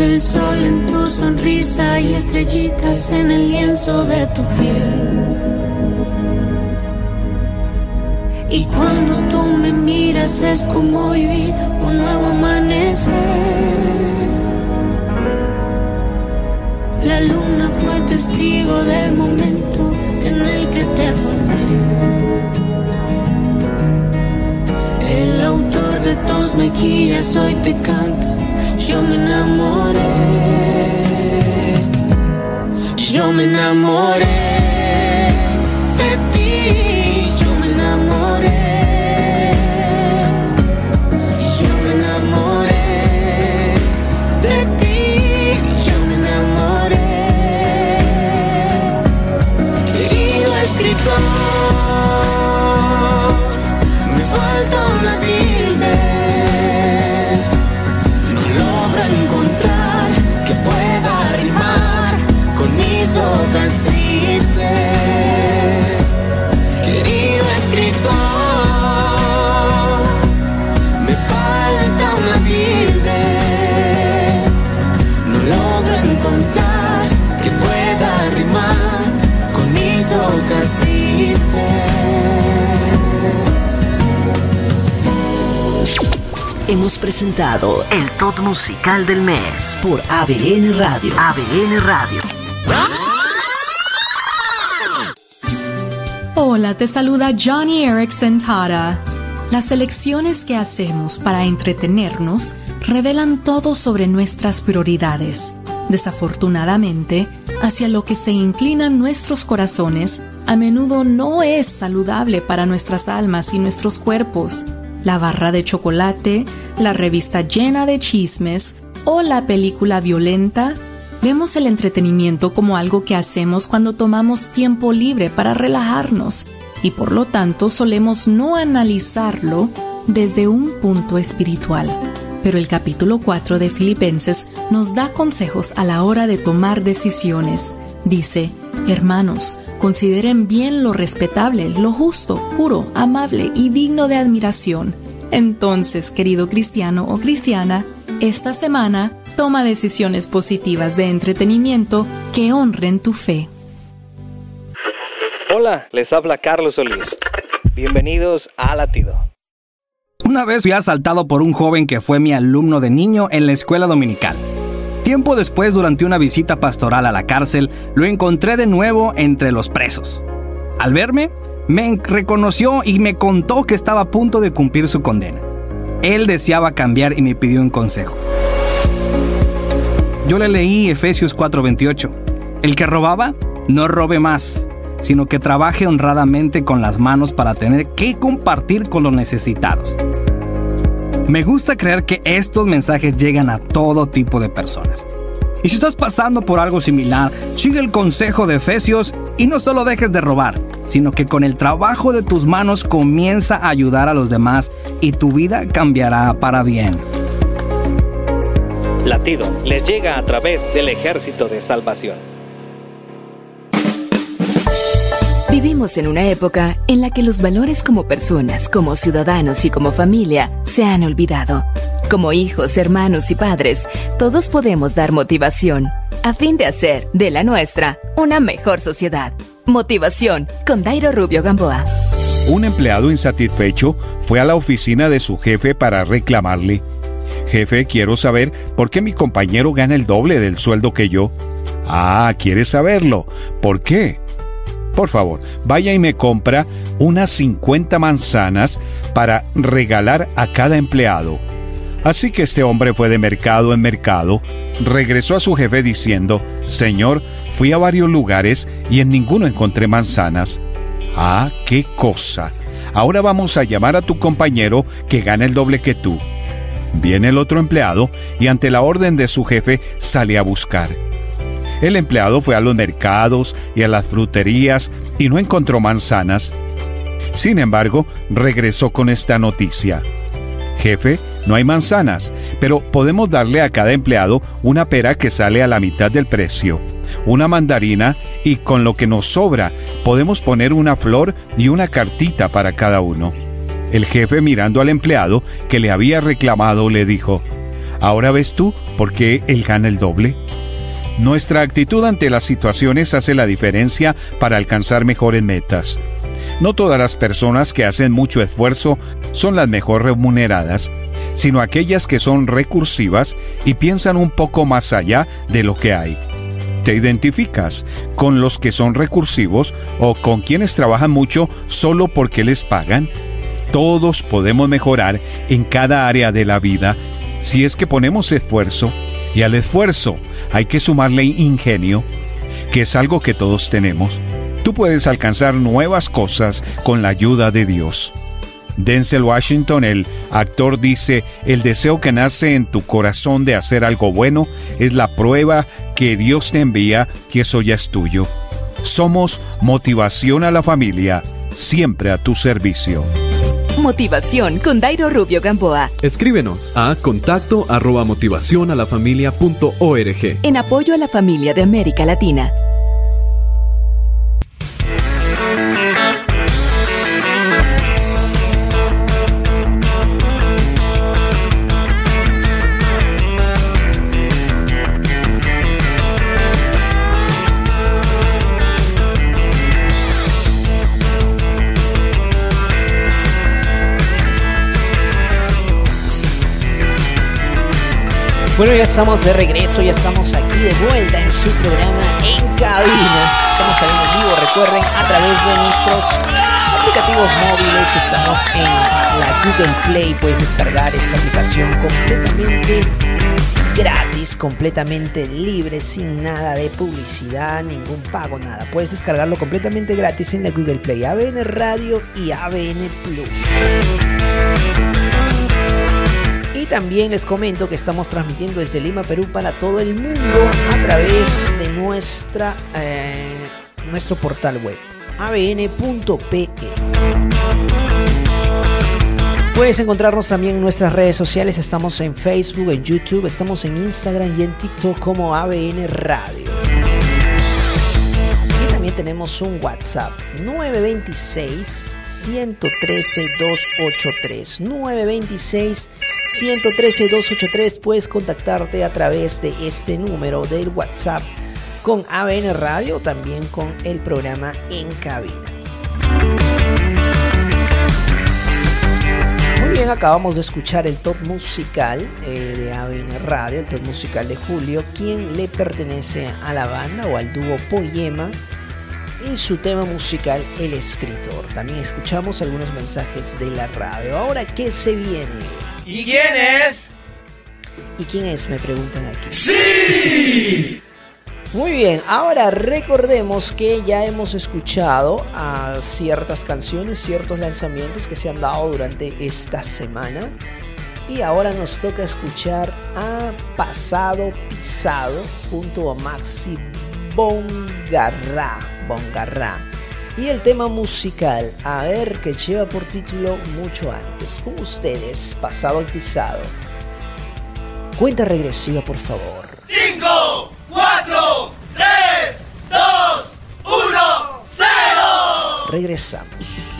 el sol en tu sonrisa y estrellitas en el lienzo de tu piel. Y cuando tú me miras es como vivir un nuevo amanecer. La luna fue testigo del momento en el que te formé. El autor de tus mejillas hoy te canta, yo me enamoré. Yo me enamoré de ti, presentado el top musical del mes por ABN Radio. ABN Radio. Hola, te saluda Johnny Erickson Tara. Las elecciones que hacemos para entretenernos revelan todo sobre nuestras prioridades. Desafortunadamente, hacia lo que se inclinan nuestros corazones a menudo no es saludable para nuestras almas y nuestros cuerpos. La barra de chocolate, la revista llena de chismes o la película violenta Vemos el entretenimiento como algo que hacemos cuando tomamos tiempo libre para relajarnos y por lo tanto solemos no analizarlo desde un punto espiritual. Pero el capítulo 4 de Filipenses nos da consejos a la hora de tomar decisiones. Dice, hermanos, consideren bien lo respetable, lo justo, puro, amable y digno de admiración. Entonces, querido cristiano o cristiana, esta semana toma decisiones positivas de entretenimiento que honren tu fe. Hola, les habla Carlos Solís. Bienvenidos a Latido. Una vez fui asaltado por un joven que fue mi alumno de niño en la escuela dominical. Tiempo después, durante una visita pastoral a la cárcel, lo encontré de nuevo entre los presos. Al verme, me reconoció y me contó que estaba a punto de cumplir su condena. Él deseaba cambiar y me pidió un consejo. Yo le leí Efesios 4:28. El que robaba, no robe más, sino que trabaje honradamente con las manos para tener que compartir con los necesitados. Me gusta creer que estos mensajes llegan a todo tipo de personas. Y si estás pasando por algo similar, sigue el consejo de Efesios y no solo dejes de robar, sino que con el trabajo de tus manos comienza a ayudar a los demás y tu vida cambiará para bien. Latido les llega a través del ejército de salvación. Vivimos en una época en la que los valores como personas, como ciudadanos y como familia se han olvidado. Como hijos, hermanos y padres, todos podemos dar motivación a fin de hacer de la nuestra una mejor sociedad. Motivación con Dairo Rubio Gamboa. Un empleado insatisfecho fue a la oficina de su jefe para reclamarle Jefe, quiero saber por qué mi compañero gana el doble del sueldo que yo. Ah, ¿quieres saberlo? ¿Por qué? Por favor, vaya y me compra unas 50 manzanas para regalar a cada empleado. Así que este hombre fue de mercado en mercado, regresó a su jefe diciendo, Señor, fui a varios lugares y en ninguno encontré manzanas. Ah, qué cosa. Ahora vamos a llamar a tu compañero que gana el doble que tú. Viene el otro empleado y ante la orden de su jefe sale a buscar. El empleado fue a los mercados y a las fruterías y no encontró manzanas. Sin embargo, regresó con esta noticia. Jefe, no hay manzanas, pero podemos darle a cada empleado una pera que sale a la mitad del precio, una mandarina y con lo que nos sobra podemos poner una flor y una cartita para cada uno. El jefe mirando al empleado que le había reclamado le dijo, ¿Ahora ves tú por qué él gana el doble? Nuestra actitud ante las situaciones hace la diferencia para alcanzar mejores metas. No todas las personas que hacen mucho esfuerzo son las mejor remuneradas, sino aquellas que son recursivas y piensan un poco más allá de lo que hay. ¿Te identificas con los que son recursivos o con quienes trabajan mucho solo porque les pagan? Todos podemos mejorar en cada área de la vida si es que ponemos esfuerzo y al esfuerzo hay que sumarle ingenio, que es algo que todos tenemos. Tú puedes alcanzar nuevas cosas con la ayuda de Dios. Denzel Washington, el actor, dice, el deseo que nace en tu corazón de hacer algo bueno es la prueba que Dios te envía que eso ya es tuyo. Somos motivación a la familia, siempre a tu servicio. Motivación con Dairo Rubio Gamboa. Escríbenos a contacto arroba motivación a la familia punto org. En apoyo a la familia de América Latina. Bueno, ya estamos de regreso, ya estamos aquí de vuelta en su programa En Cabina. Estamos saliendo en vivo, recuerden, a través de nuestros aplicativos móviles. Estamos en la Google Play, puedes descargar esta aplicación completamente gratis, completamente libre, sin nada de publicidad, ningún pago, nada. Puedes descargarlo completamente gratis en la Google Play, ABN Radio y ABN Plus. Y también les comento que estamos transmitiendo desde Lima, Perú para todo el mundo a través de nuestra, eh, nuestro portal web abn.pe. Puedes encontrarnos también en nuestras redes sociales. Estamos en Facebook, en YouTube, estamos en Instagram y en TikTok como ABN Radio. Tenemos un WhatsApp 926 113 283. 926 113 283. Puedes contactarte a través de este número del WhatsApp con ABN Radio o también con el programa En Cabina. Muy bien, acabamos de escuchar el top musical eh, de ABN Radio, el top musical de Julio, quien le pertenece a la banda o al dúo Poema y su tema musical El Escritor. También escuchamos algunos mensajes de la radio. Ahora, ¿qué se viene? ¿Y quién es? ¿Y quién es? Me preguntan aquí. ¡Sí! Muy bien, ahora recordemos que ya hemos escuchado a ciertas canciones, ciertos lanzamientos que se han dado durante esta semana. Y ahora nos toca escuchar a Pasado Pisado junto a Maxi Bongarra. Bongarra. Y el tema musical, a ver, que lleva por título Mucho Antes. Con ustedes, Pasado Pisado. Cuenta regresiva, por favor. 5, 4, 3, 2, 1, 0. Regresamos.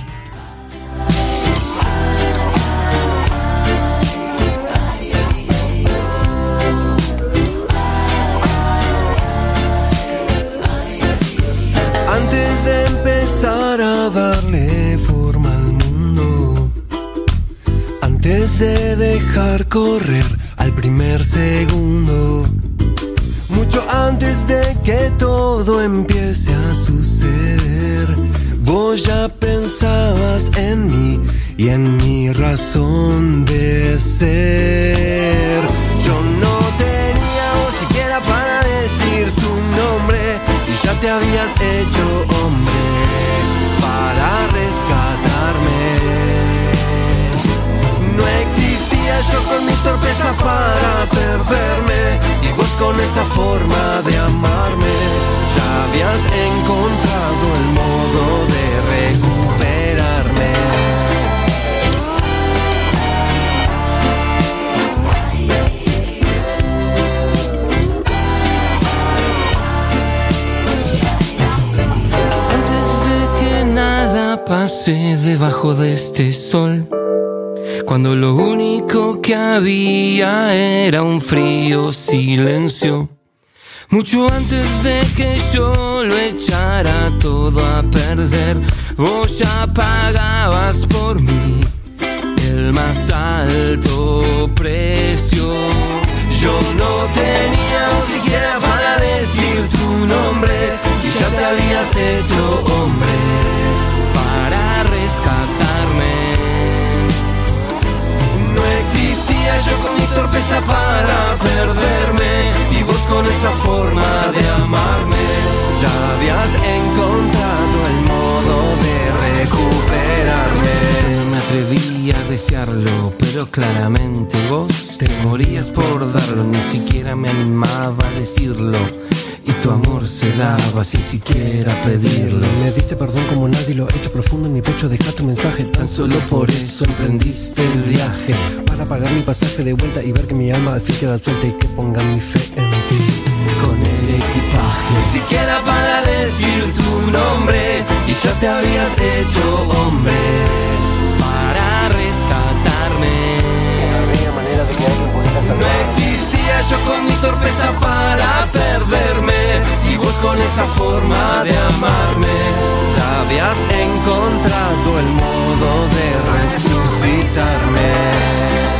De dejar correr al primer segundo, mucho antes de que todo empiece a suceder, vos ya pensabas en mí y en mi razón de ser. Yo no tenía voz siquiera para decir tu nombre y ya te habías hecho yo con mi torpeza para perderme y vos con esa forma de amarme. Ya habías encontrado el modo de recuperarme. Antes de que nada pase debajo de este sol, cuando lo único que había era un frío silencio. Mucho antes de que yo lo echara todo a perder, vos ya pagabas por mí el más alto precio. Yo no tenía ni siquiera para decir tu nombre y ya te habías hecho hombre yo con mi torpeza para perderme y vos con esa forma de amarme ya habías encontrado el modo de recuperarme. Me atreví a desearlo, pero claramente vos te morías por darlo, ni siquiera me animaba a decirlo. Y tu amor se daba sin siquiera pedirlo. Me diste perdón como nadie lo ha hecho profundo en mi pecho, deja tu mensaje. Tan solo por eso emprendiste el viaje. Para pagar mi pasaje de vuelta y ver que mi alma al fin queda suelta y que ponga mi fe en ti. Con el equipaje. Ni siquiera para decir tu nombre y ya te habías hecho hombre. Para rescatarme. No yo con mi torpeza para perderme y vos con esa forma de amarme ya habías encontrado el modo de resucitarme.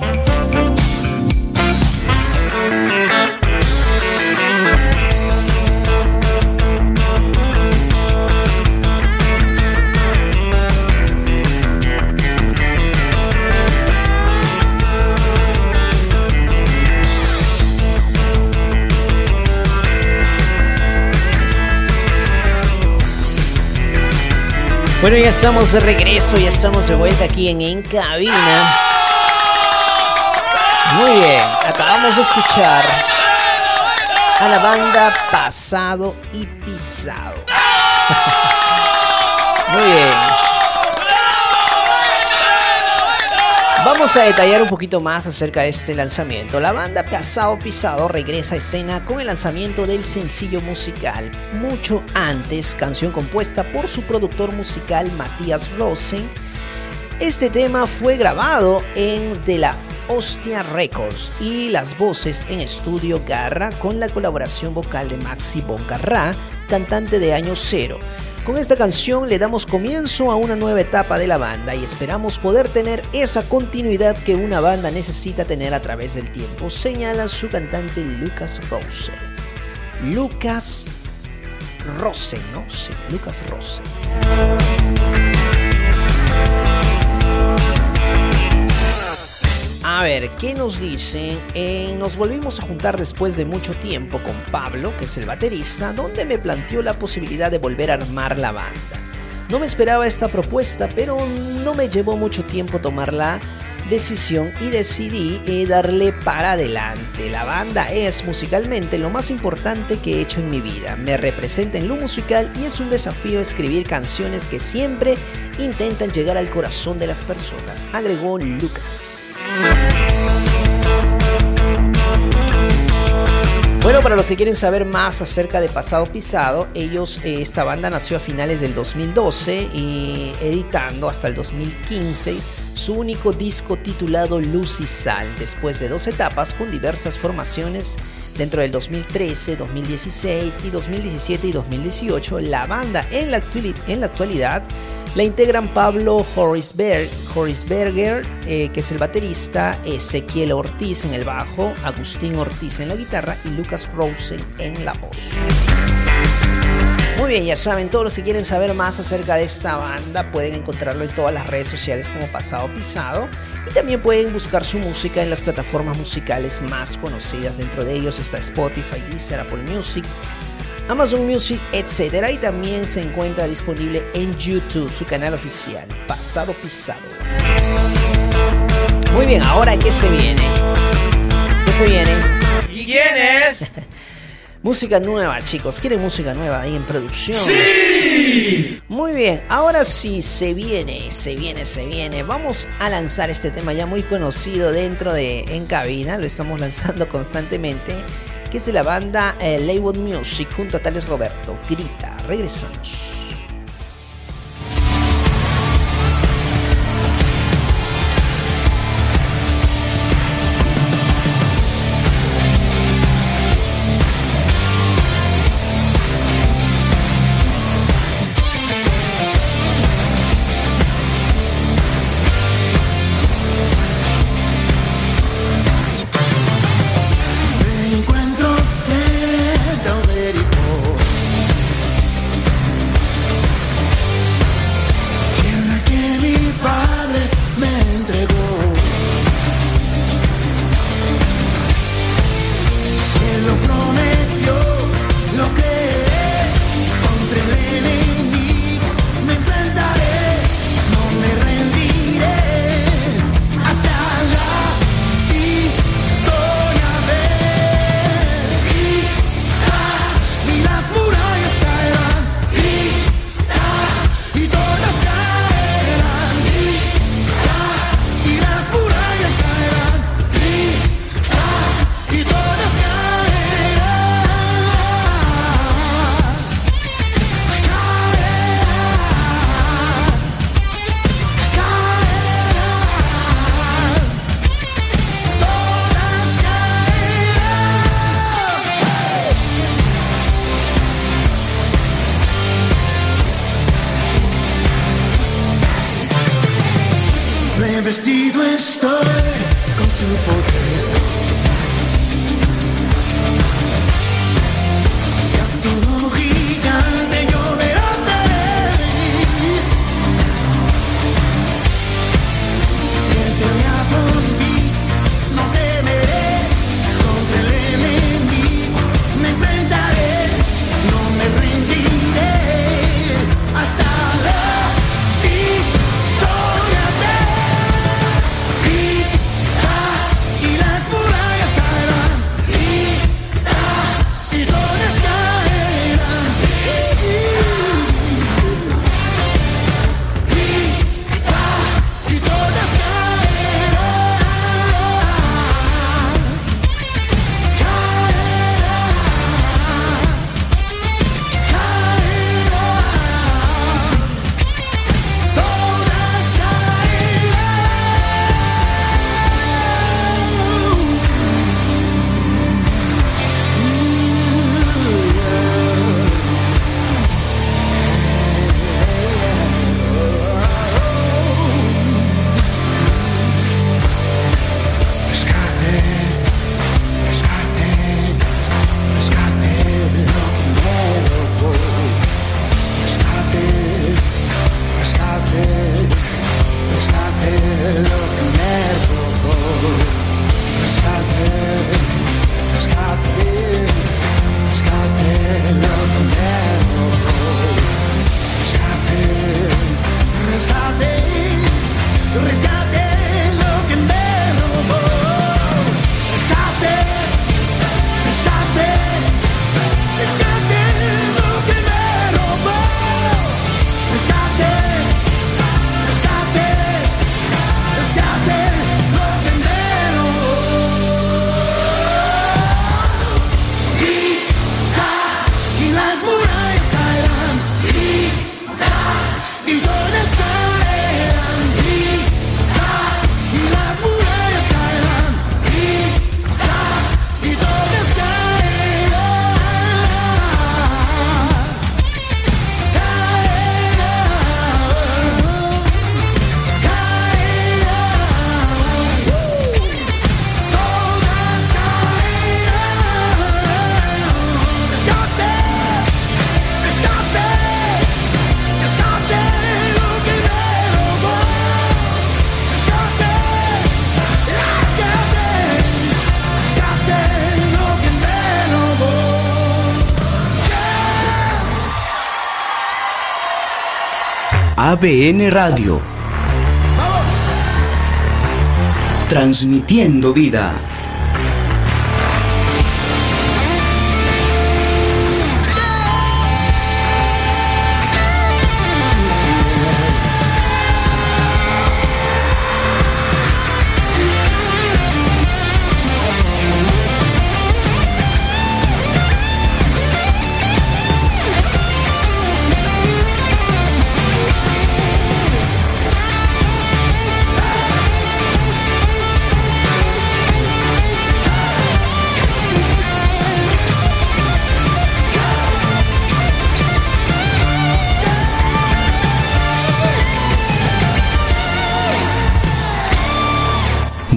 Bueno, ya estamos de regreso, ya estamos de vuelta aquí en En Cabina. Muy bien, acabamos de escuchar a la banda Pasado y Pisado. Muy bien. Vamos a detallar un poquito más acerca de este lanzamiento. La banda Pasado Pisado regresa a escena con el lanzamiento del sencillo musical mucho antes, canción compuesta por su productor musical Matías Rosen. Este tema fue grabado en De la Hostia Records y las voces en estudio Garra con la colaboración vocal de Maxi Bongarra, cantante de Año Cero. Con esta canción le damos comienzo a una nueva etapa de la banda y esperamos poder tener esa continuidad que una banda necesita tener a través del tiempo, señala su cantante Lucas Rosen. Lucas Rosen, ¿no? Sí, Lucas Rosen. A ver, ¿qué nos dicen? Eh, nos volvimos a juntar después de mucho tiempo con Pablo, que es el baterista, donde me planteó la posibilidad de volver a armar la banda. No me esperaba esta propuesta, pero no me llevó mucho tiempo tomar la decisión y decidí eh, darle para adelante. La banda es musicalmente lo más importante que he hecho en mi vida. Me representa en lo musical y es un desafío escribir canciones que siempre intentan llegar al corazón de las personas, agregó Lucas. Bueno, para los que quieren saber más acerca de Pasado Pisado, ellos, eh, esta banda nació a finales del 2012 y editando hasta el 2015 su único disco titulado Luz y Sal, después de dos etapas con diversas formaciones dentro del 2013, 2016 y 2017 y 2018. La banda en la, actuali- en la actualidad la integran Pablo Horisberg, Horisberger, eh, que es el baterista, Ezequiel Ortiz en el bajo, Agustín Ortiz en la guitarra y Lucas Rosen en la voz. Muy bien, ya saben, todos los que quieren saber más acerca de esta banda pueden encontrarlo en todas las redes sociales como Pasado Pisado y también pueden buscar su música en las plataformas musicales más conocidas. Dentro de ellos está Spotify, Deezer, Apple Music, Amazon Music, etc. Y también se encuentra disponible en YouTube, su canal oficial, Pasado Pisado. Muy bien, ahora ¿qué se viene? ¿Qué se viene? ¿Y quién es? Música nueva, chicos. ¿Quieren música nueva ahí en producción? ¡Sí! Muy bien, ahora sí, se viene, se viene, se viene. Vamos a lanzar este tema ya muy conocido dentro de En Cabina. Lo estamos lanzando constantemente. Que es de la banda eh, Label Music junto a Tales Roberto. Grita, regresamos. ABN Radio. Transmitiendo vida.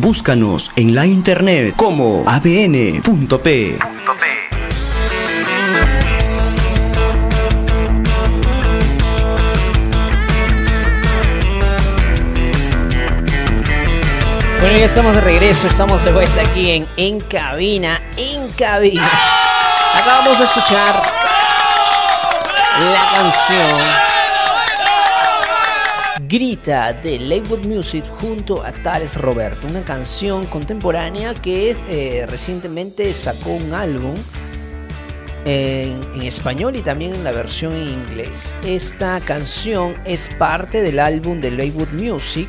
Búscanos en la internet como abn.p. Bueno, ya estamos de regreso, estamos de vuelta aquí en En Cabina, En Cabina. Acabamos de escuchar la canción Grita de Lakewood Music junto a Tales Roberto, una canción contemporánea que es, eh, recientemente sacó un álbum en, español y también en la versión en inglés. Esta canción es parte del álbum de Lakewood Music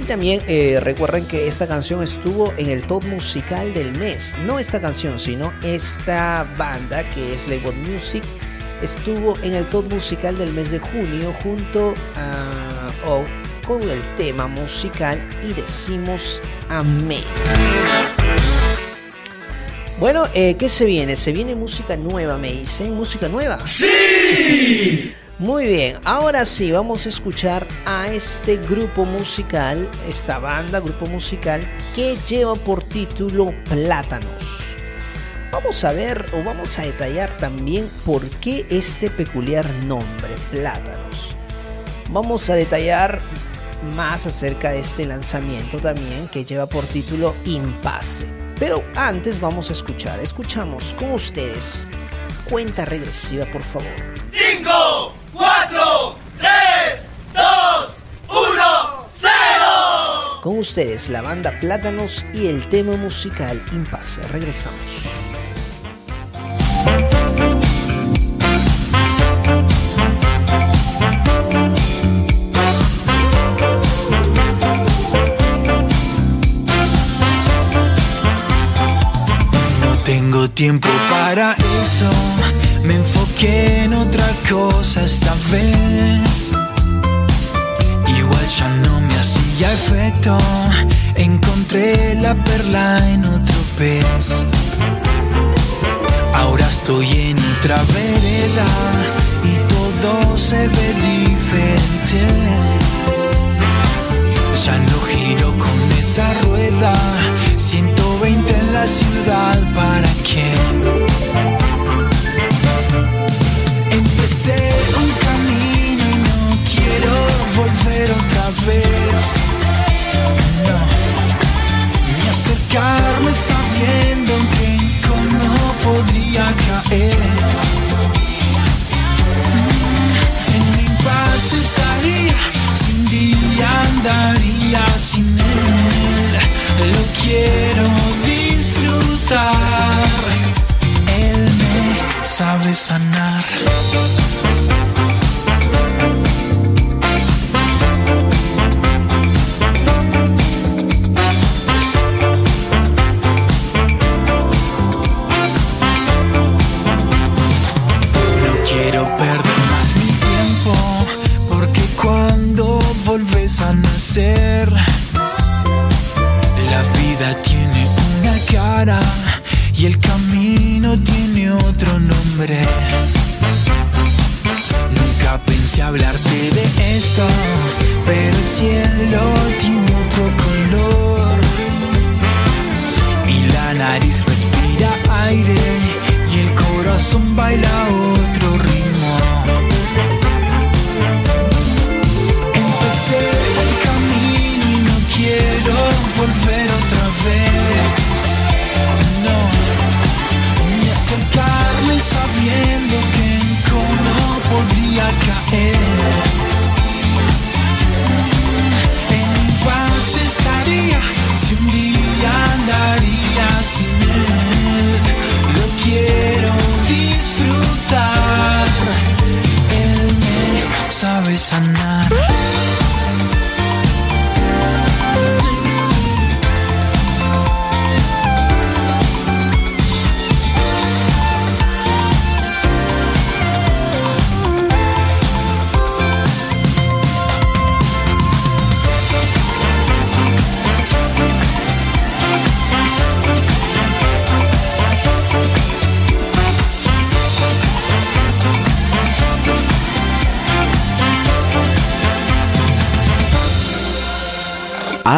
y también eh, recuerden que esta canción estuvo en el top musical del mes. No esta canción, sino esta banda que es Lakewood Music estuvo en el top musical del mes de junio junto a o con el tema musical y decimos amén. Bueno, eh, ¿qué se viene? Se viene música nueva, me dicen. ¿Música nueva? ¡Sí! Muy bien, ahora sí, vamos a escuchar a este grupo musical, esta banda, grupo musical, que lleva por título Plátanos. Vamos a ver o vamos a detallar también por qué este peculiar nombre, Plátanos. Vamos a detallar más acerca de este lanzamiento también que lleva por título Impasse. Pero antes vamos a escuchar, escuchamos con ustedes. Cuenta regresiva, por favor. 5, 4, 3, 2, 1, 0. Con ustedes la banda Plátanos y el tema musical Impasse. Regresamos. Tiempo para eso, me enfoqué en otra cosa esta vez. Igual ya no me hacía efecto, encontré la perla en otro pez. Ahora estoy en otra vereda y todo se ve diferente. Ya no giro con esa rueda, 120 en la ciudad, ¿para qué? Empecé un camino y no quiero volver otra vez. No, ni acercarme sabiendo que no podría caer. En mi paz estaría, sin día andaría sin él. Lo quiero sanar.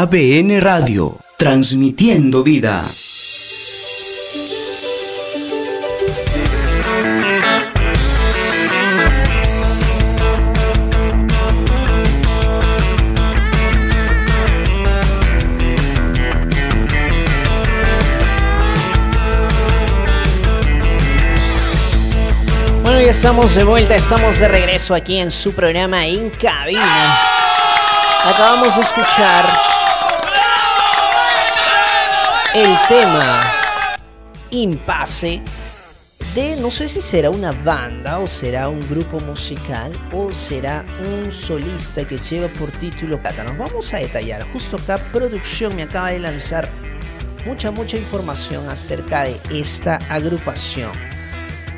ABN Radio, transmitiendo vida. Bueno, ya estamos de vuelta, estamos de regreso aquí en su programa En Cabina. Acabamos de escuchar el tema Impasse de no sé si será una banda o será un grupo musical o será un solista que lleva por título Plátanos. Vamos a detallar. Justo acá producción me acaba de lanzar mucha mucha información acerca de esta agrupación.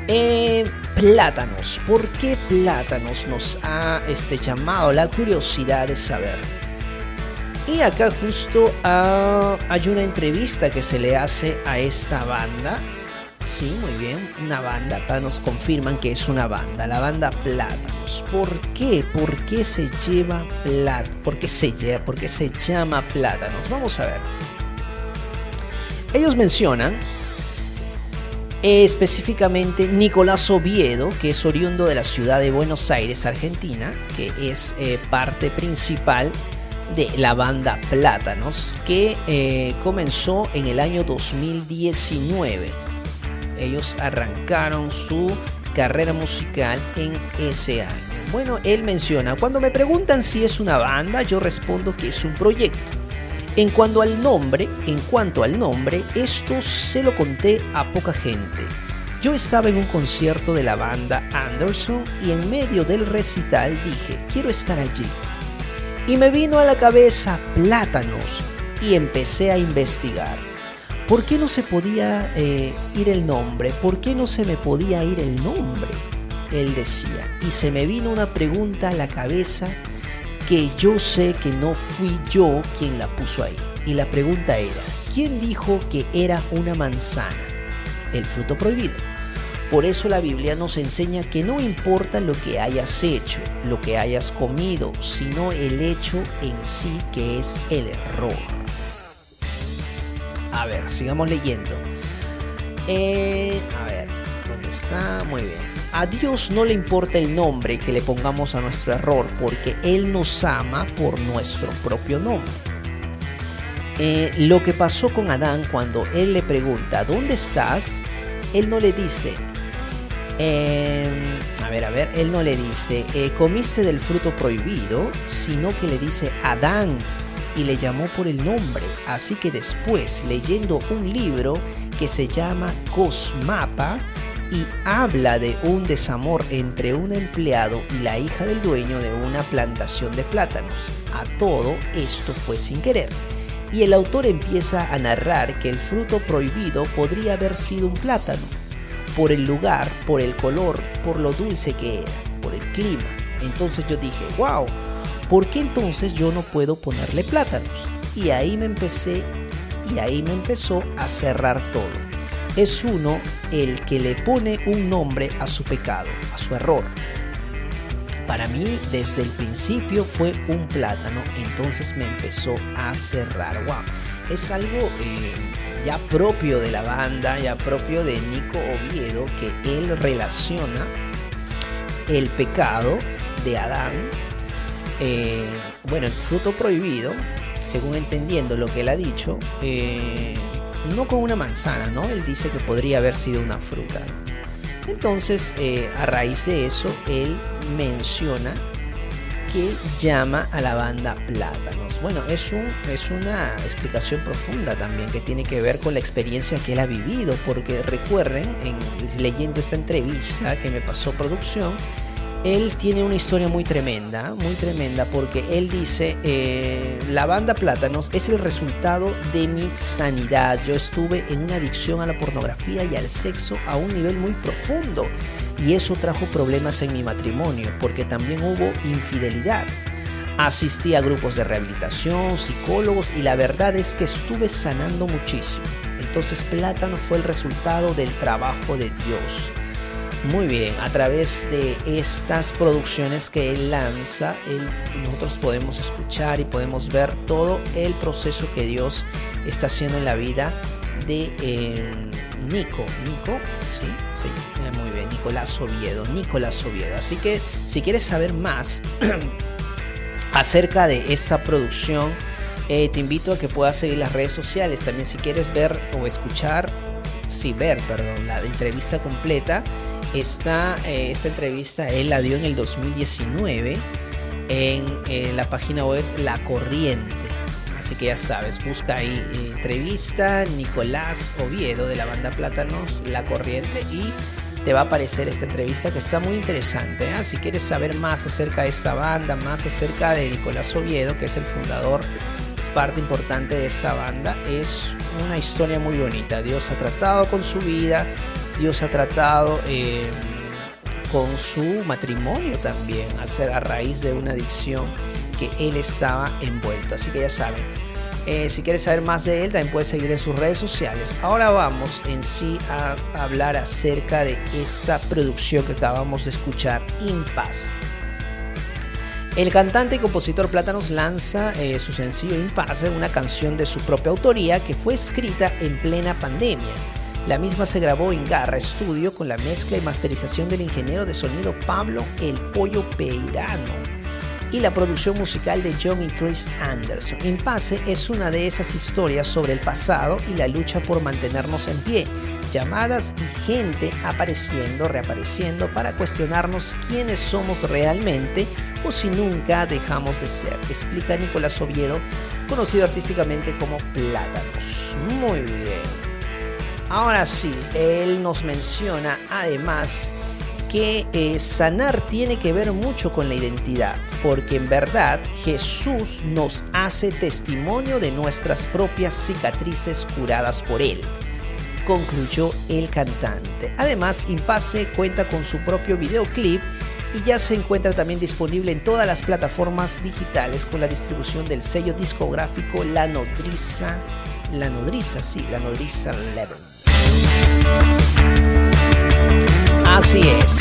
Eh, plátanos. ¿Por qué plátanos nos ha este, llamado la curiosidad de saber? Y acá justo ah, hay una entrevista que se le hace a esta banda Sí, muy bien, una banda. Acá nos confirman que es una banda, la banda Plátanos. ¿Por qué? ¿Por qué se lleva plata? ¿Por qué se? ¿Por qué se llama Plátanos? Vamos a ver. Ellos mencionan eh, específicamente Nicolás Oviedo, que es oriundo de la ciudad de Buenos Aires, Argentina, que es eh, parte principal la banda Plátanos, que eh, comenzó en el año 2019. Ellos arrancaron su carrera musical en ese año. Bueno, él menciona, cuando me preguntan si es una banda, yo respondo que es un proyecto. En cuanto al nombre, en cuanto al nombre, esto se lo conté a poca gente. Yo estaba en un concierto de la banda Anderson y en medio del recital dije, quiero estar allí. Y me vino a la cabeza plátanos y empecé a investigar. ¿Por qué no se podía eh, ir el nombre? ¿Por qué no se me podía ir el nombre? Él decía. Y se me vino una pregunta a la cabeza que yo sé que no fui yo quien la puso ahí. Y la pregunta era, ¿quién dijo que era una manzana? El fruto prohibido. Por eso la Biblia nos enseña que no importa lo que hayas hecho, lo que hayas comido, sino el hecho en sí que es el error. A ver, sigamos leyendo. Eh, a ver, ¿dónde está? Muy bien. A Dios no le importa el nombre que le pongamos a nuestro error porque Él nos ama por nuestro propio nombre. Eh, lo que pasó con Adán cuando Él le pregunta, ¿dónde estás? Él no le dice, eh, a ver, a ver, Él no le dice, eh, comiste del fruto prohibido, sino que le dice, Adán, y le llamó por el nombre. Así que después, leyendo un libro que se llama Cosmapa, y habla de un desamor entre un empleado y la hija del dueño de una plantación de plátanos. A todo esto fue sin querer. Y el autor empieza a narrar que el fruto prohibido podría haber sido un plátano, por el lugar, por el color, por lo dulce que era, por el clima. Entonces yo dije, wow, ¿por qué entonces yo no puedo ponerle plátanos? Y ahí me empecé, y ahí me empezó a cerrar todo es uno el que le pone un nombre a su pecado, a su error. Para mí, desde el principio fue un plátano, entonces me empezó a cerrar. Wow, es algo eh, ya propio de la banda, ya propio de Nico Oviedo, que él relaciona el pecado de Adán, eh, bueno, el fruto prohibido, según entendiendo lo que él ha dicho, eh, no con una manzana, ¿no? Él dice que podría haber sido una fruta. Entonces, eh, a raíz de eso, él menciona que llama a la banda Plátanos. Bueno, es, un, es una explicación profunda también que tiene que ver con la experiencia que él ha vivido, porque recuerden, en, leyendo esta entrevista que me pasó producción, él tiene una historia muy tremenda, muy tremenda, porque él dice, eh, la banda Plátanos es el resultado de mi sanidad. Yo estuve en una adicción a la pornografía y al sexo a un nivel muy profundo. Y eso trajo problemas en mi matrimonio, porque también hubo infidelidad. Asistí a grupos de rehabilitación, psicólogos, y la verdad es que estuve sanando muchísimo. Entonces Plátano fue el resultado del trabajo de Dios. Muy bien, a través de estas producciones que él lanza, nosotros podemos escuchar y podemos ver todo el proceso que Dios está haciendo en la vida de eh, Nico. Nico, sí, sí, eh, muy bien, Nicolás Oviedo, Nicolás Oviedo. Así que si quieres saber más acerca de esta producción, eh, te invito a que puedas seguir las redes sociales. También si quieres ver o escuchar, sí, ver, perdón, la entrevista completa esta, eh, esta entrevista él la dio en el 2019 en eh, la página web La Corriente. Así que ya sabes, busca ahí eh, entrevista Nicolás Oviedo de la banda Plátanos La Corriente y te va a aparecer esta entrevista que está muy interesante. Si quieres saber más acerca de esta banda, más acerca de Nicolás Oviedo, que es el fundador, es parte importante de esa banda, es una historia muy bonita. Dios ha tratado con su vida, Dios ha tratado eh, con su matrimonio también, a, a raíz de una adicción que él estaba envuelto. Así que ya saben, Eh, si quieres saber más de él, también puedes seguir en sus redes sociales. Ahora vamos en sí a hablar acerca de esta producción que acabamos de escuchar, Impas. El cantante y compositor Plátanos lanza eh, su sencillo Impasse, una canción de su propia autoría que fue escrita en plena pandemia. La misma se grabó en Garra Studio con la mezcla y masterización del ingeniero de sonido Pablo El Pollo Peirano y la producción musical de John y Chris Anderson. Impasse es una de esas historias sobre el pasado y la lucha por mantenernos en pie, llamadas y gente apareciendo, reapareciendo para cuestionarnos quiénes somos realmente o si nunca dejamos de ser, explica Nicolás Oviedo, conocido artísticamente como Plátanos. Muy bien. Ahora sí, él nos menciona además que eh, sanar tiene que ver mucho con la identidad, porque en verdad Jesús nos hace testimonio de nuestras propias cicatrices curadas por Él, concluyó el cantante. Además, Impasse cuenta con su propio videoclip y ya se encuentra también disponible en todas las plataformas digitales con la distribución del sello discográfico La Nodriza, La Nodriza, sí, La Nodriza Level. Así es.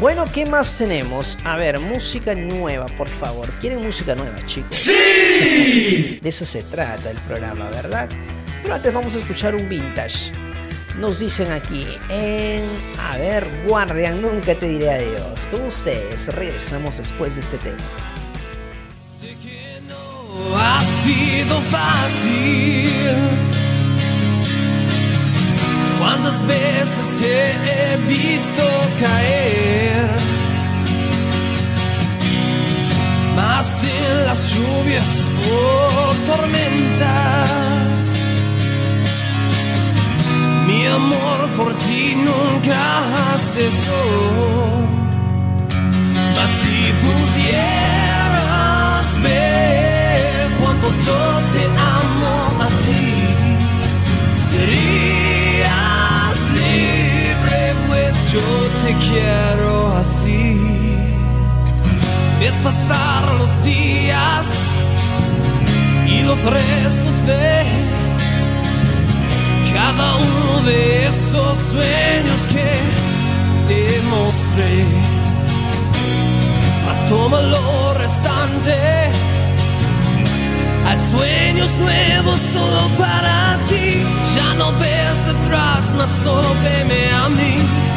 Bueno, ¿qué más tenemos? A ver, música nueva, por favor. ¿Quieren música nueva, chicos? ¡Sí! De eso se trata el programa, ¿verdad? Pero antes vamos a escuchar un vintage. Nos dicen aquí en... A ver, Guardian, nunca te diré adiós. Con ustedes, regresamos después de este tema. ha sido fácil. ¿Cuántas veces te he visto caer? Más en las lluvias o tormentas. Mi amor por ti nunca cesó. Mas si pudieras ver cuánto yo yo te quiero así. Es pasar los días y los restos ver cada uno de esos sueños que te mostré. Mas toma lo restante. Hay sueños nuevos solo para ti. Ya no ves atrás, mas solo veme a mí.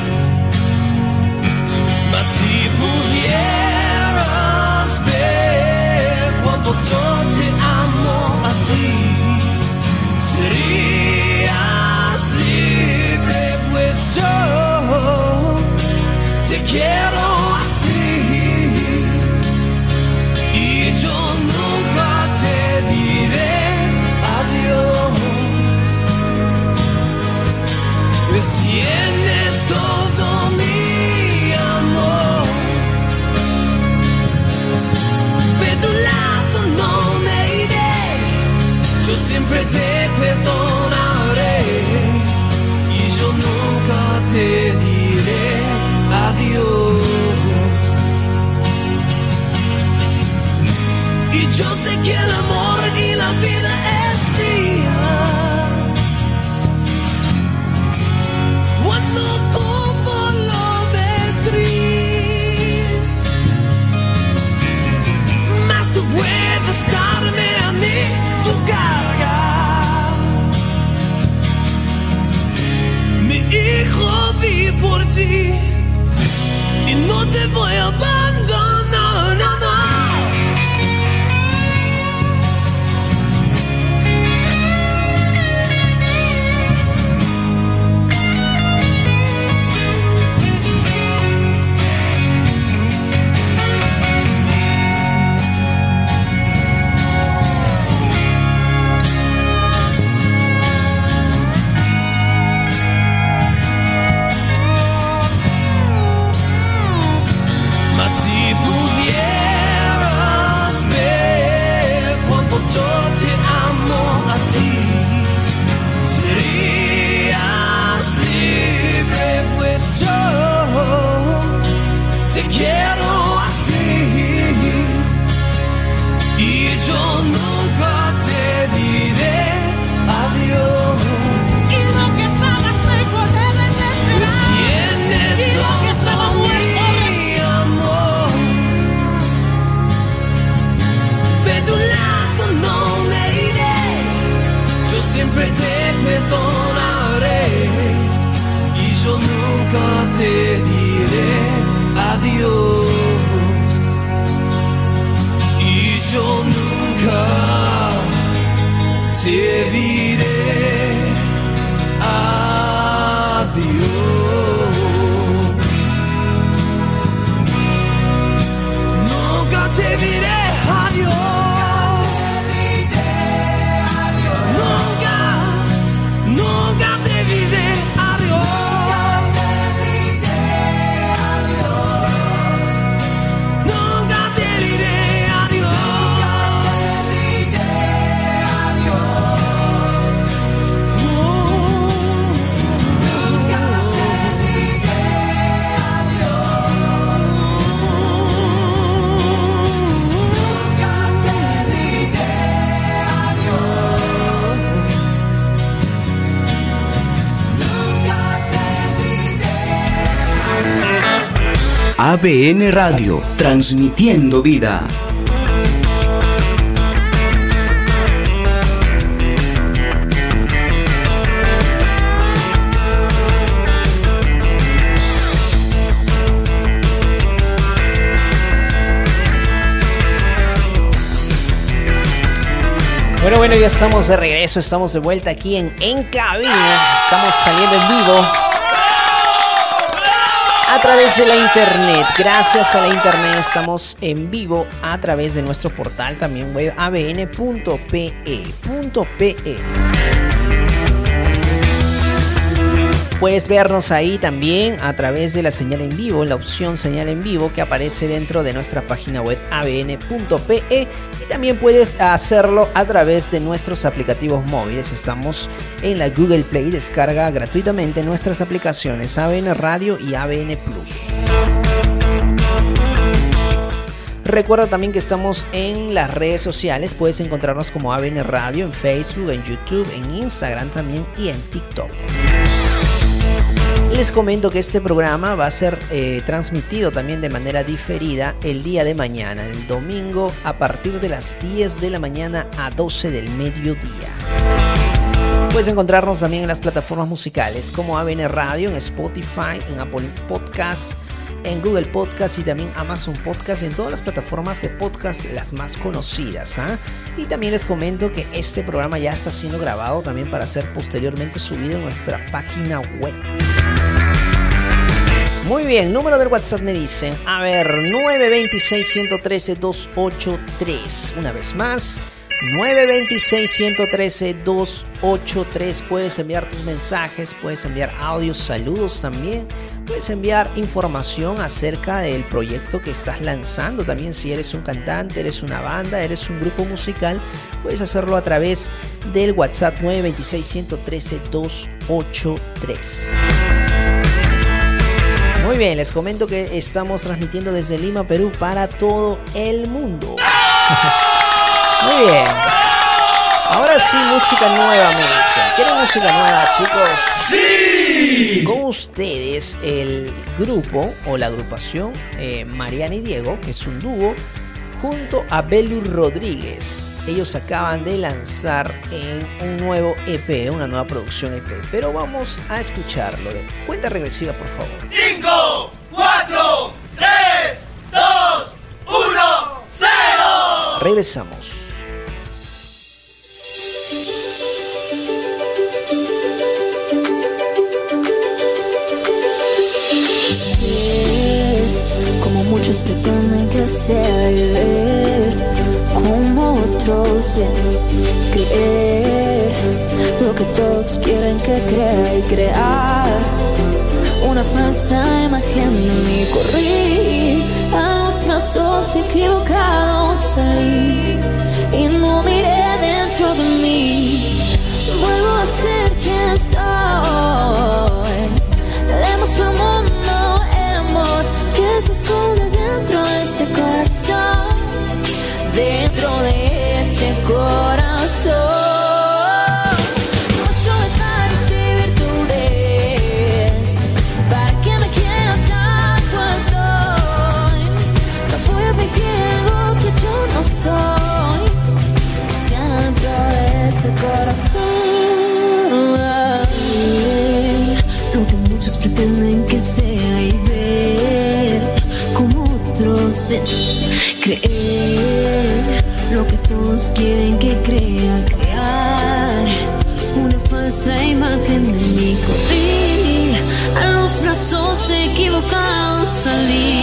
Yo te amo a ti, serías libre, te quiero predict perdonaré y yo nunca te diré adiós. Y yo sé que el amor y la vida ti y no te voy a parar. ABN Radio, transmitiendo vida. Bueno, bueno, ya estamos de regreso, estamos de vuelta aquí en En Cabina. Estamos saliendo en vivo a través de la internet. Gracias a la internet estamos en vivo a través de nuestro portal también web abn.pe.pe. Puedes vernos ahí también a través de la señal en vivo, la opción señal en vivo que aparece dentro de nuestra página web abn.pe y también puedes hacerlo a través de nuestros aplicativos móviles. Estamos en la Google Play, descarga gratuitamente nuestras aplicaciones ABN Radio y ABN Plus. Recuerda también que estamos en las redes sociales, puedes encontrarnos como ABN Radio en Facebook, en YouTube, en Instagram también y en TikTok. Les comento que este programa va a ser eh, transmitido también de manera diferida el día de mañana, el domingo, a partir de las 10 de la mañana a 12 del mediodía. Puedes encontrarnos también en las plataformas musicales como ABN Radio, en Spotify, en Apple Podcasts, en Google Podcast y también Amazon Podcast y en todas las plataformas de podcast las más conocidas. ¿ah? Y también les comento que este programa ya está siendo grabado también para ser posteriormente subido en nuestra página web. Muy bien, número del WhatsApp me dicen, a ver, 926-113-283. Una vez más, 926-113-283. Puedes enviar tus mensajes, puedes enviar audios, saludos también. Puedes enviar información acerca del proyecto que estás lanzando. También si eres un cantante, eres una banda, eres un grupo musical, puedes hacerlo a través del WhatsApp 926-113-283. Muy bien, les comento que estamos transmitiendo desde Lima, Perú, para todo el mundo. Muy bien. Ahora sí, música nueva, me dicen. ¿Quieren música nueva, chicos? ¡Sí! Con ustedes, el grupo o la agrupación eh, Mariana y Diego, que es un dúo, junto a Belu Rodríguez. Ellos acaban de lanzar en un nuevo EP, una nueva producción EP. Pero vamos a escucharlo. Cuenta regresiva, por favor. 5, 4, 3, 2, 1, 0. Regresamos. Como muchos pretenden que sea ver como otros creer lo que todos quieren que crea y crear una falsa imagen de mí corrí a los pasos equivocados salí lo que todos quieren que crea, crear una falsa imagen de mí. Corrí a los brazos equivocados, salí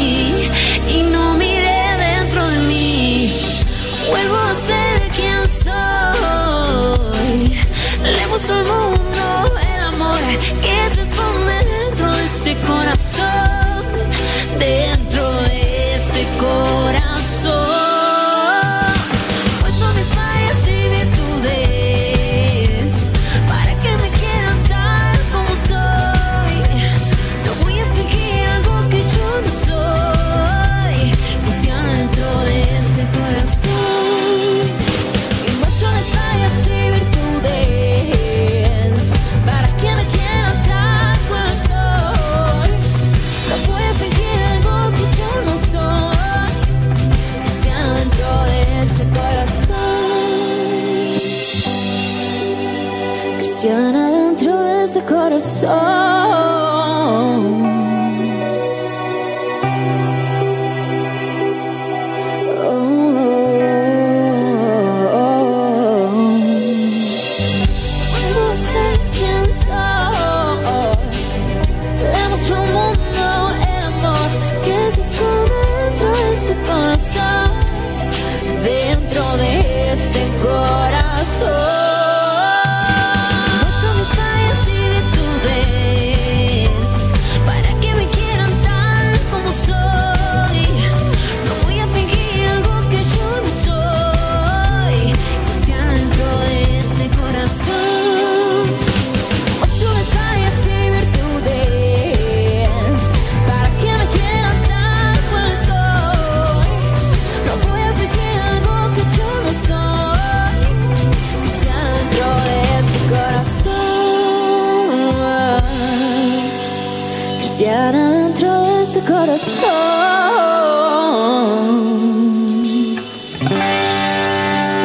dentro de corazón.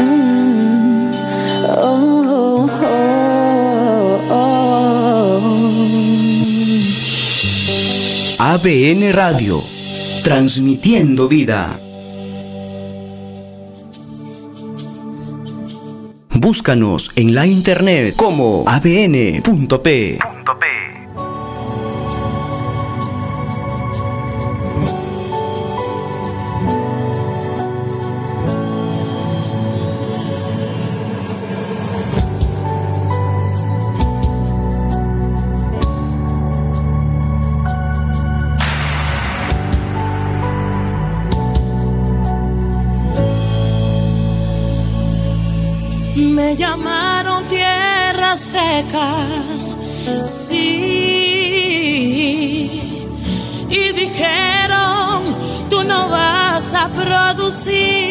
Mm. Oh, oh, oh, ABN Radio, transmitiendo vida. Búscanos en la internet como abn.p. producir.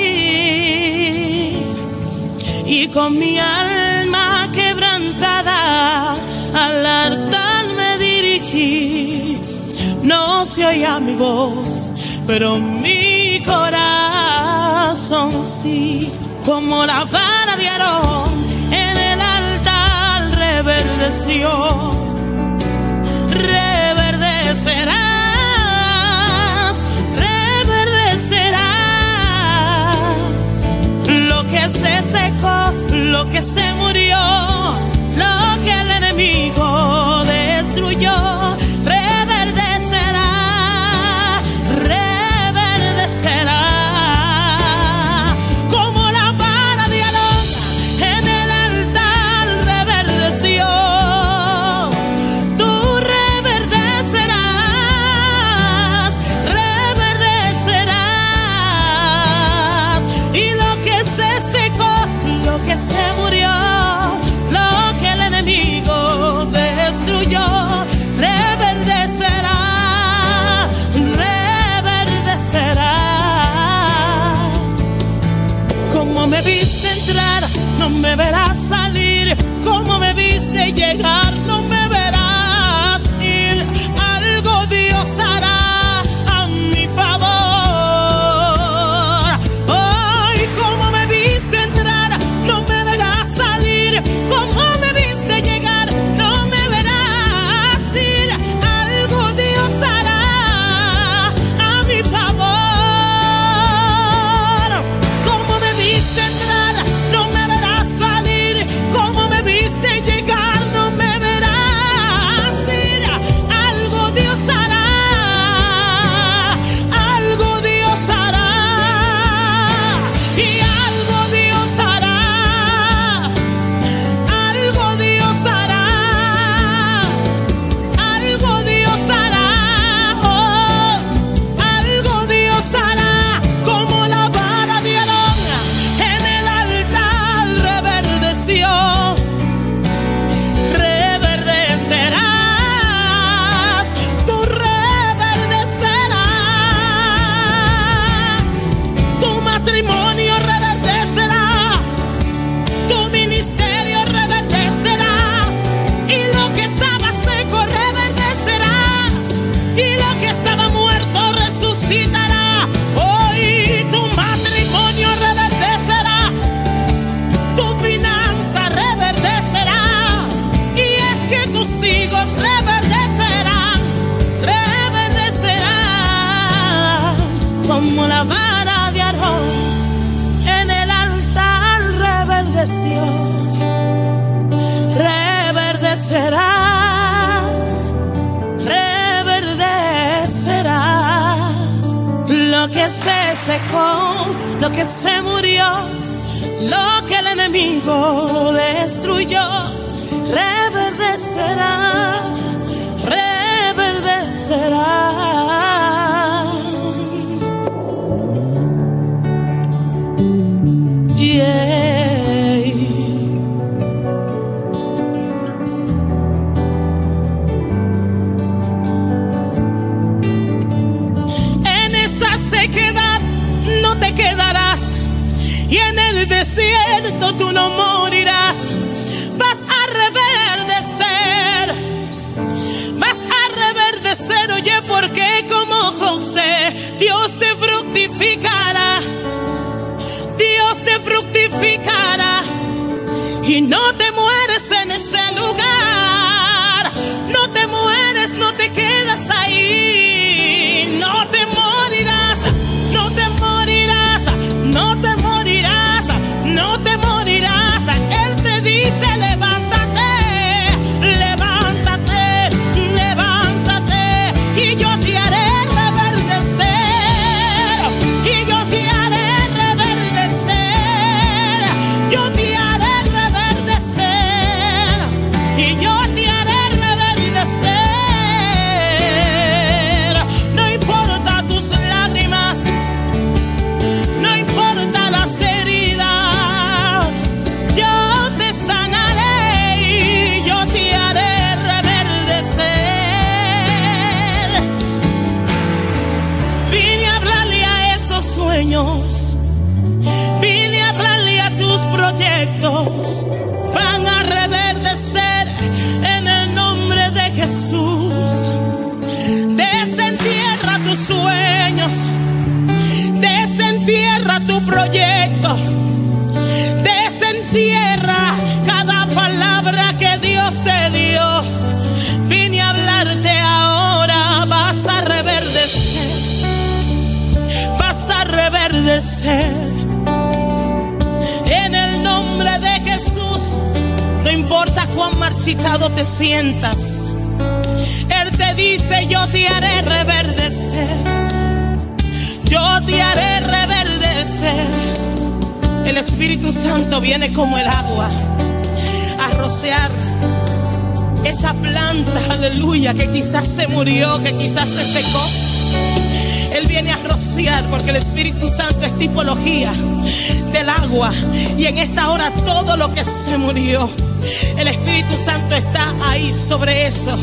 Y con mi alma quebrantada al altar me dirigí. No se oía mi voz, pero mi corazón sí. Como la vara de dieron en el altar reverdeció se secó lo que se murió. sobre eso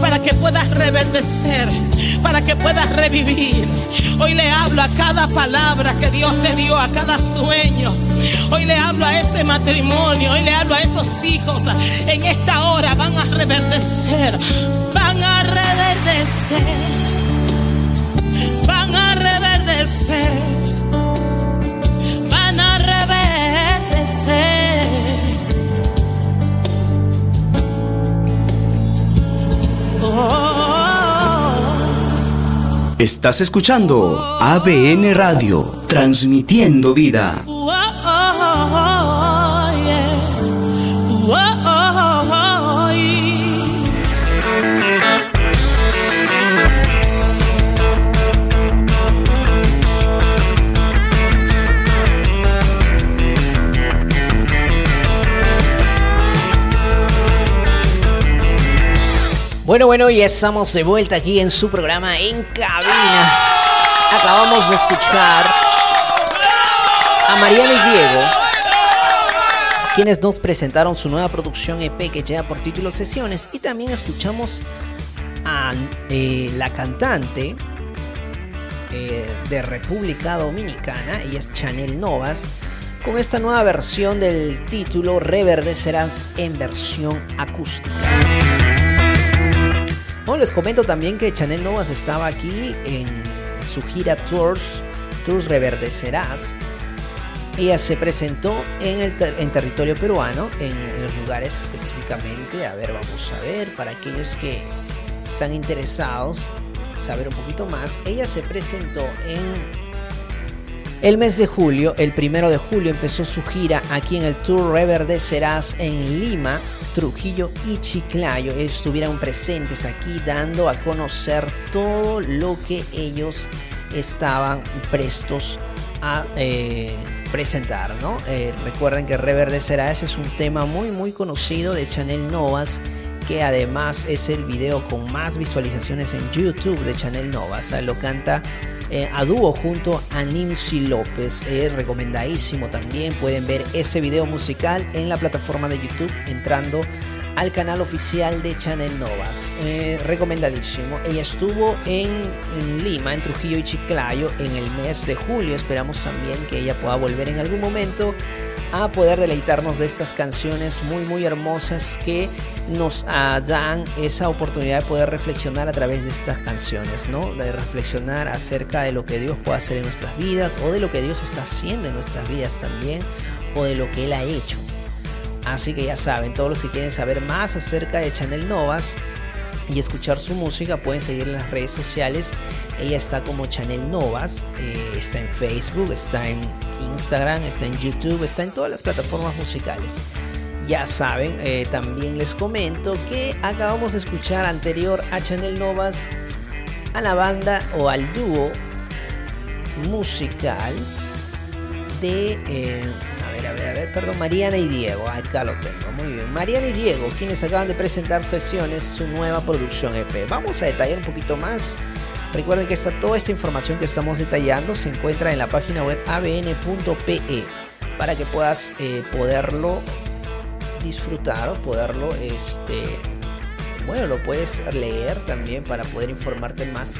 para que puedas reverdecer, para que puedas revivir. Hoy le hablo a cada palabra que Dios te dio, a cada sueño. Hoy le hablo a ese matrimonio, hoy le hablo a esos hijos. En esta hora van a reverdecer, van a reverdecer, van a reverdecer. Estás escuchando ABN Radio, transmitiendo vida. Oh, oh, oh, Bueno, bueno, y estamos de vuelta aquí en su programa En Cabina. Acabamos de escuchar a Mariano y Diego, quienes nos presentaron su nueva producción EP que lleva por título Sesiones, y también escuchamos a eh, la cantante eh, de República Dominicana, y es Chanel Novas, con esta nueva versión del título Reverdecerás en versión acústica. Bueno, les comento también que Chanel Novas estaba aquí en su gira Tours, Tours Reverdecerás. Ella se presentó en, el en territorio peruano, en, en los lugares específicamente. A ver, vamos a ver, para aquellos que están interesados saber un poquito más, ella se presentó en el mes de julio, el primero de julio, empezó su gira aquí en el Tour Rever de Serás en Lima, Trujillo y Chiclayo. Estuvieron presentes aquí dando a conocer todo lo que ellos estaban prestos a eh, presentar, ¿no? Eh, recuerden que Rever de Serás es un tema muy muy conocido de Chanel Novas que además es el video con más visualizaciones en YouTube de Chanel Novas. O sea, lo canta eh, a dúo junto a Nimsi López. Es recomendadísimo también. Pueden ver ese video musical en la plataforma de YouTube entrando al canal oficial de Chanel Novas. Eh, recomendadísimo. Ella estuvo en Lima, en Trujillo y Chiclayo en el mes de julio. Esperamos también que ella pueda volver en algún momento a poder deleitarnos de estas canciones muy muy hermosas que nos ah, dan esa oportunidad de poder reflexionar a través de estas canciones, ¿no? De reflexionar acerca de lo que Dios puede hacer en nuestras vidas o de lo que Dios está haciendo en nuestras vidas también o de lo que Él ha hecho. Así que ya saben, todos los que quieren saber más acerca de Chanel Novas y escuchar su música pueden seguir en las redes sociales. Ella está como Chanel Novas, eh, está en Facebook, está en Instagram, está en YouTube, está en todas las plataformas musicales. Ya saben, eh, también les comento que acabamos de escuchar anterior a Chanel Novas a la banda o al dúo musical de, eh, a ver, a ver, perdón, Mariana y Diego. Acá lo tengo, muy bien. Mariana y Diego, quienes acaban de presentar sesiones, su nueva producción EP. Vamos a detallar un poquito más. Recuerden que esta, toda esta información que estamos detallando se encuentra en la página web abn.pe para que puedas eh, poderlo disfrutar o poderlo, este, bueno, lo puedes leer también para poder informarte más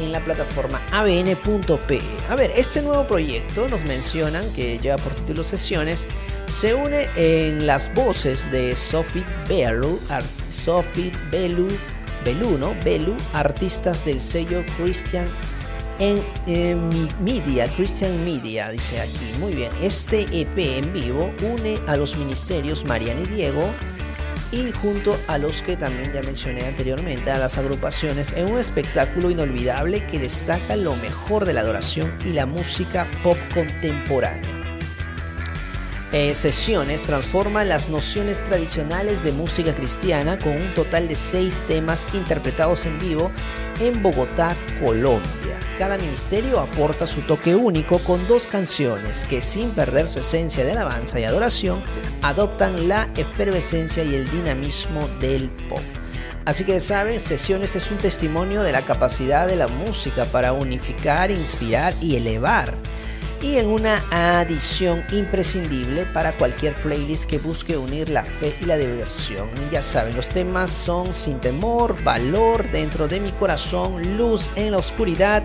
en la plataforma abn.pe. A ver, este nuevo proyecto nos mencionan que lleva por título Sesiones, se une en las voces de Sophie Belu, Sophie Belu, Belu, ¿no? Belu, artistas del sello Christian Media, Christian Media, dice aquí. Muy bien, este EP en vivo une a los ministerios Mariana y Diego y junto a los que también ya mencioné anteriormente, a las agrupaciones, en un espectáculo inolvidable que destaca lo mejor de la adoración y la música pop contemporánea. Sesiones transforman las nociones tradicionales de música cristiana con un total de seis temas interpretados en vivo en Bogotá, Colombia. Cada ministerio aporta su toque único con dos canciones que sin perder su esencia de alabanza y adoración adoptan la efervescencia y el dinamismo del pop. Así que saben, Sesiones es un testimonio de la capacidad de la música para unificar, inspirar y elevar y en una adición imprescindible para cualquier playlist que busque unir la fe y la diversión. Ya saben, los temas son Sin temor, Valor, Dentro de mi corazón, Luz en la oscuridad,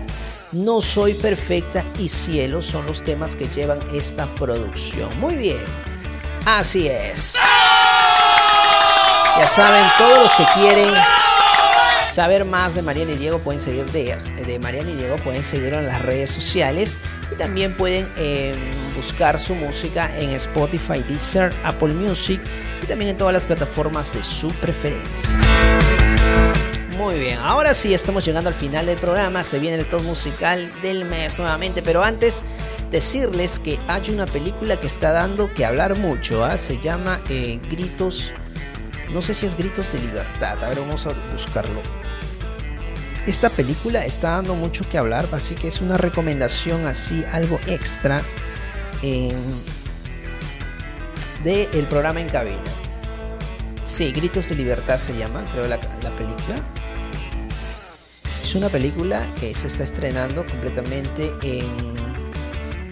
No soy perfecta y Cielo son los temas que llevan esta producción. Muy bien, así es. Ya saben, todos los que quieren saber más de Mariana y Diego pueden seguir de, de Mariana y Diego pueden seguirlo en las redes sociales y también pueden eh, buscar su música en Spotify, Deezer, Apple Music y también en todas las plataformas de su preferencia. Muy bien, ahora sí estamos llegando al final del programa, se viene el top musical del mes nuevamente, pero antes decirles que hay una película que está dando que hablar mucho, ¿ah? se llama eh, Gritos, no sé si es Gritos de Libertad, a ver vamos a buscarlo. Esta película está dando mucho que hablar, así que es una recomendación así, algo extra en, de el programa en cabina. Sí, Gritos de Libertad se llama, creo la, la película. Es una película que se está estrenando completamente en,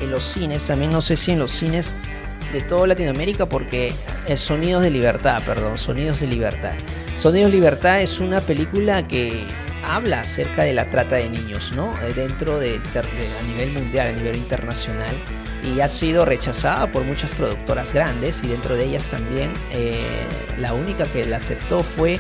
en los cines. También no sé si en los cines de toda Latinoamérica porque es Sonidos de Libertad, perdón, Sonidos de Libertad. Sonidos de Libertad es una película que habla acerca de la trata de niños, ¿no? Eh, Dentro de, a nivel mundial, a nivel internacional y ha sido rechazada por muchas productoras grandes y dentro de ellas también eh, la única que la aceptó fue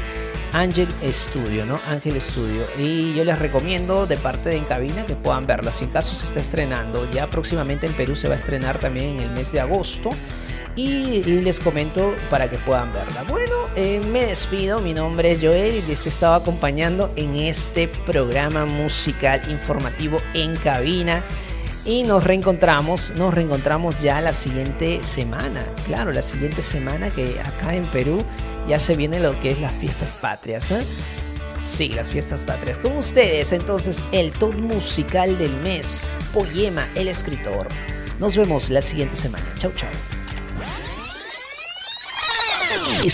Ángel Studio, ¿no? Ángel Studio. Y yo les recomiendo de parte de En Cabina que puedan verla. Si en caso se está estrenando, ya próximamente en Perú se va a estrenar también en el mes de agosto. Y, y les comento para que puedan verla. Bueno, eh, me despido. Mi nombre es Joel y les estaba acompañando en este programa musical informativo En Cabina. Y nos reencontramos, nos reencontramos ya la siguiente semana. Claro, la siguiente semana que acá en Perú ya se viene lo que es las fiestas patrias. ¿eh? Sí, las fiestas patrias. Con ustedes, entonces, el top musical del mes, Poema, el escritor. Nos vemos la siguiente semana. Chau, chau.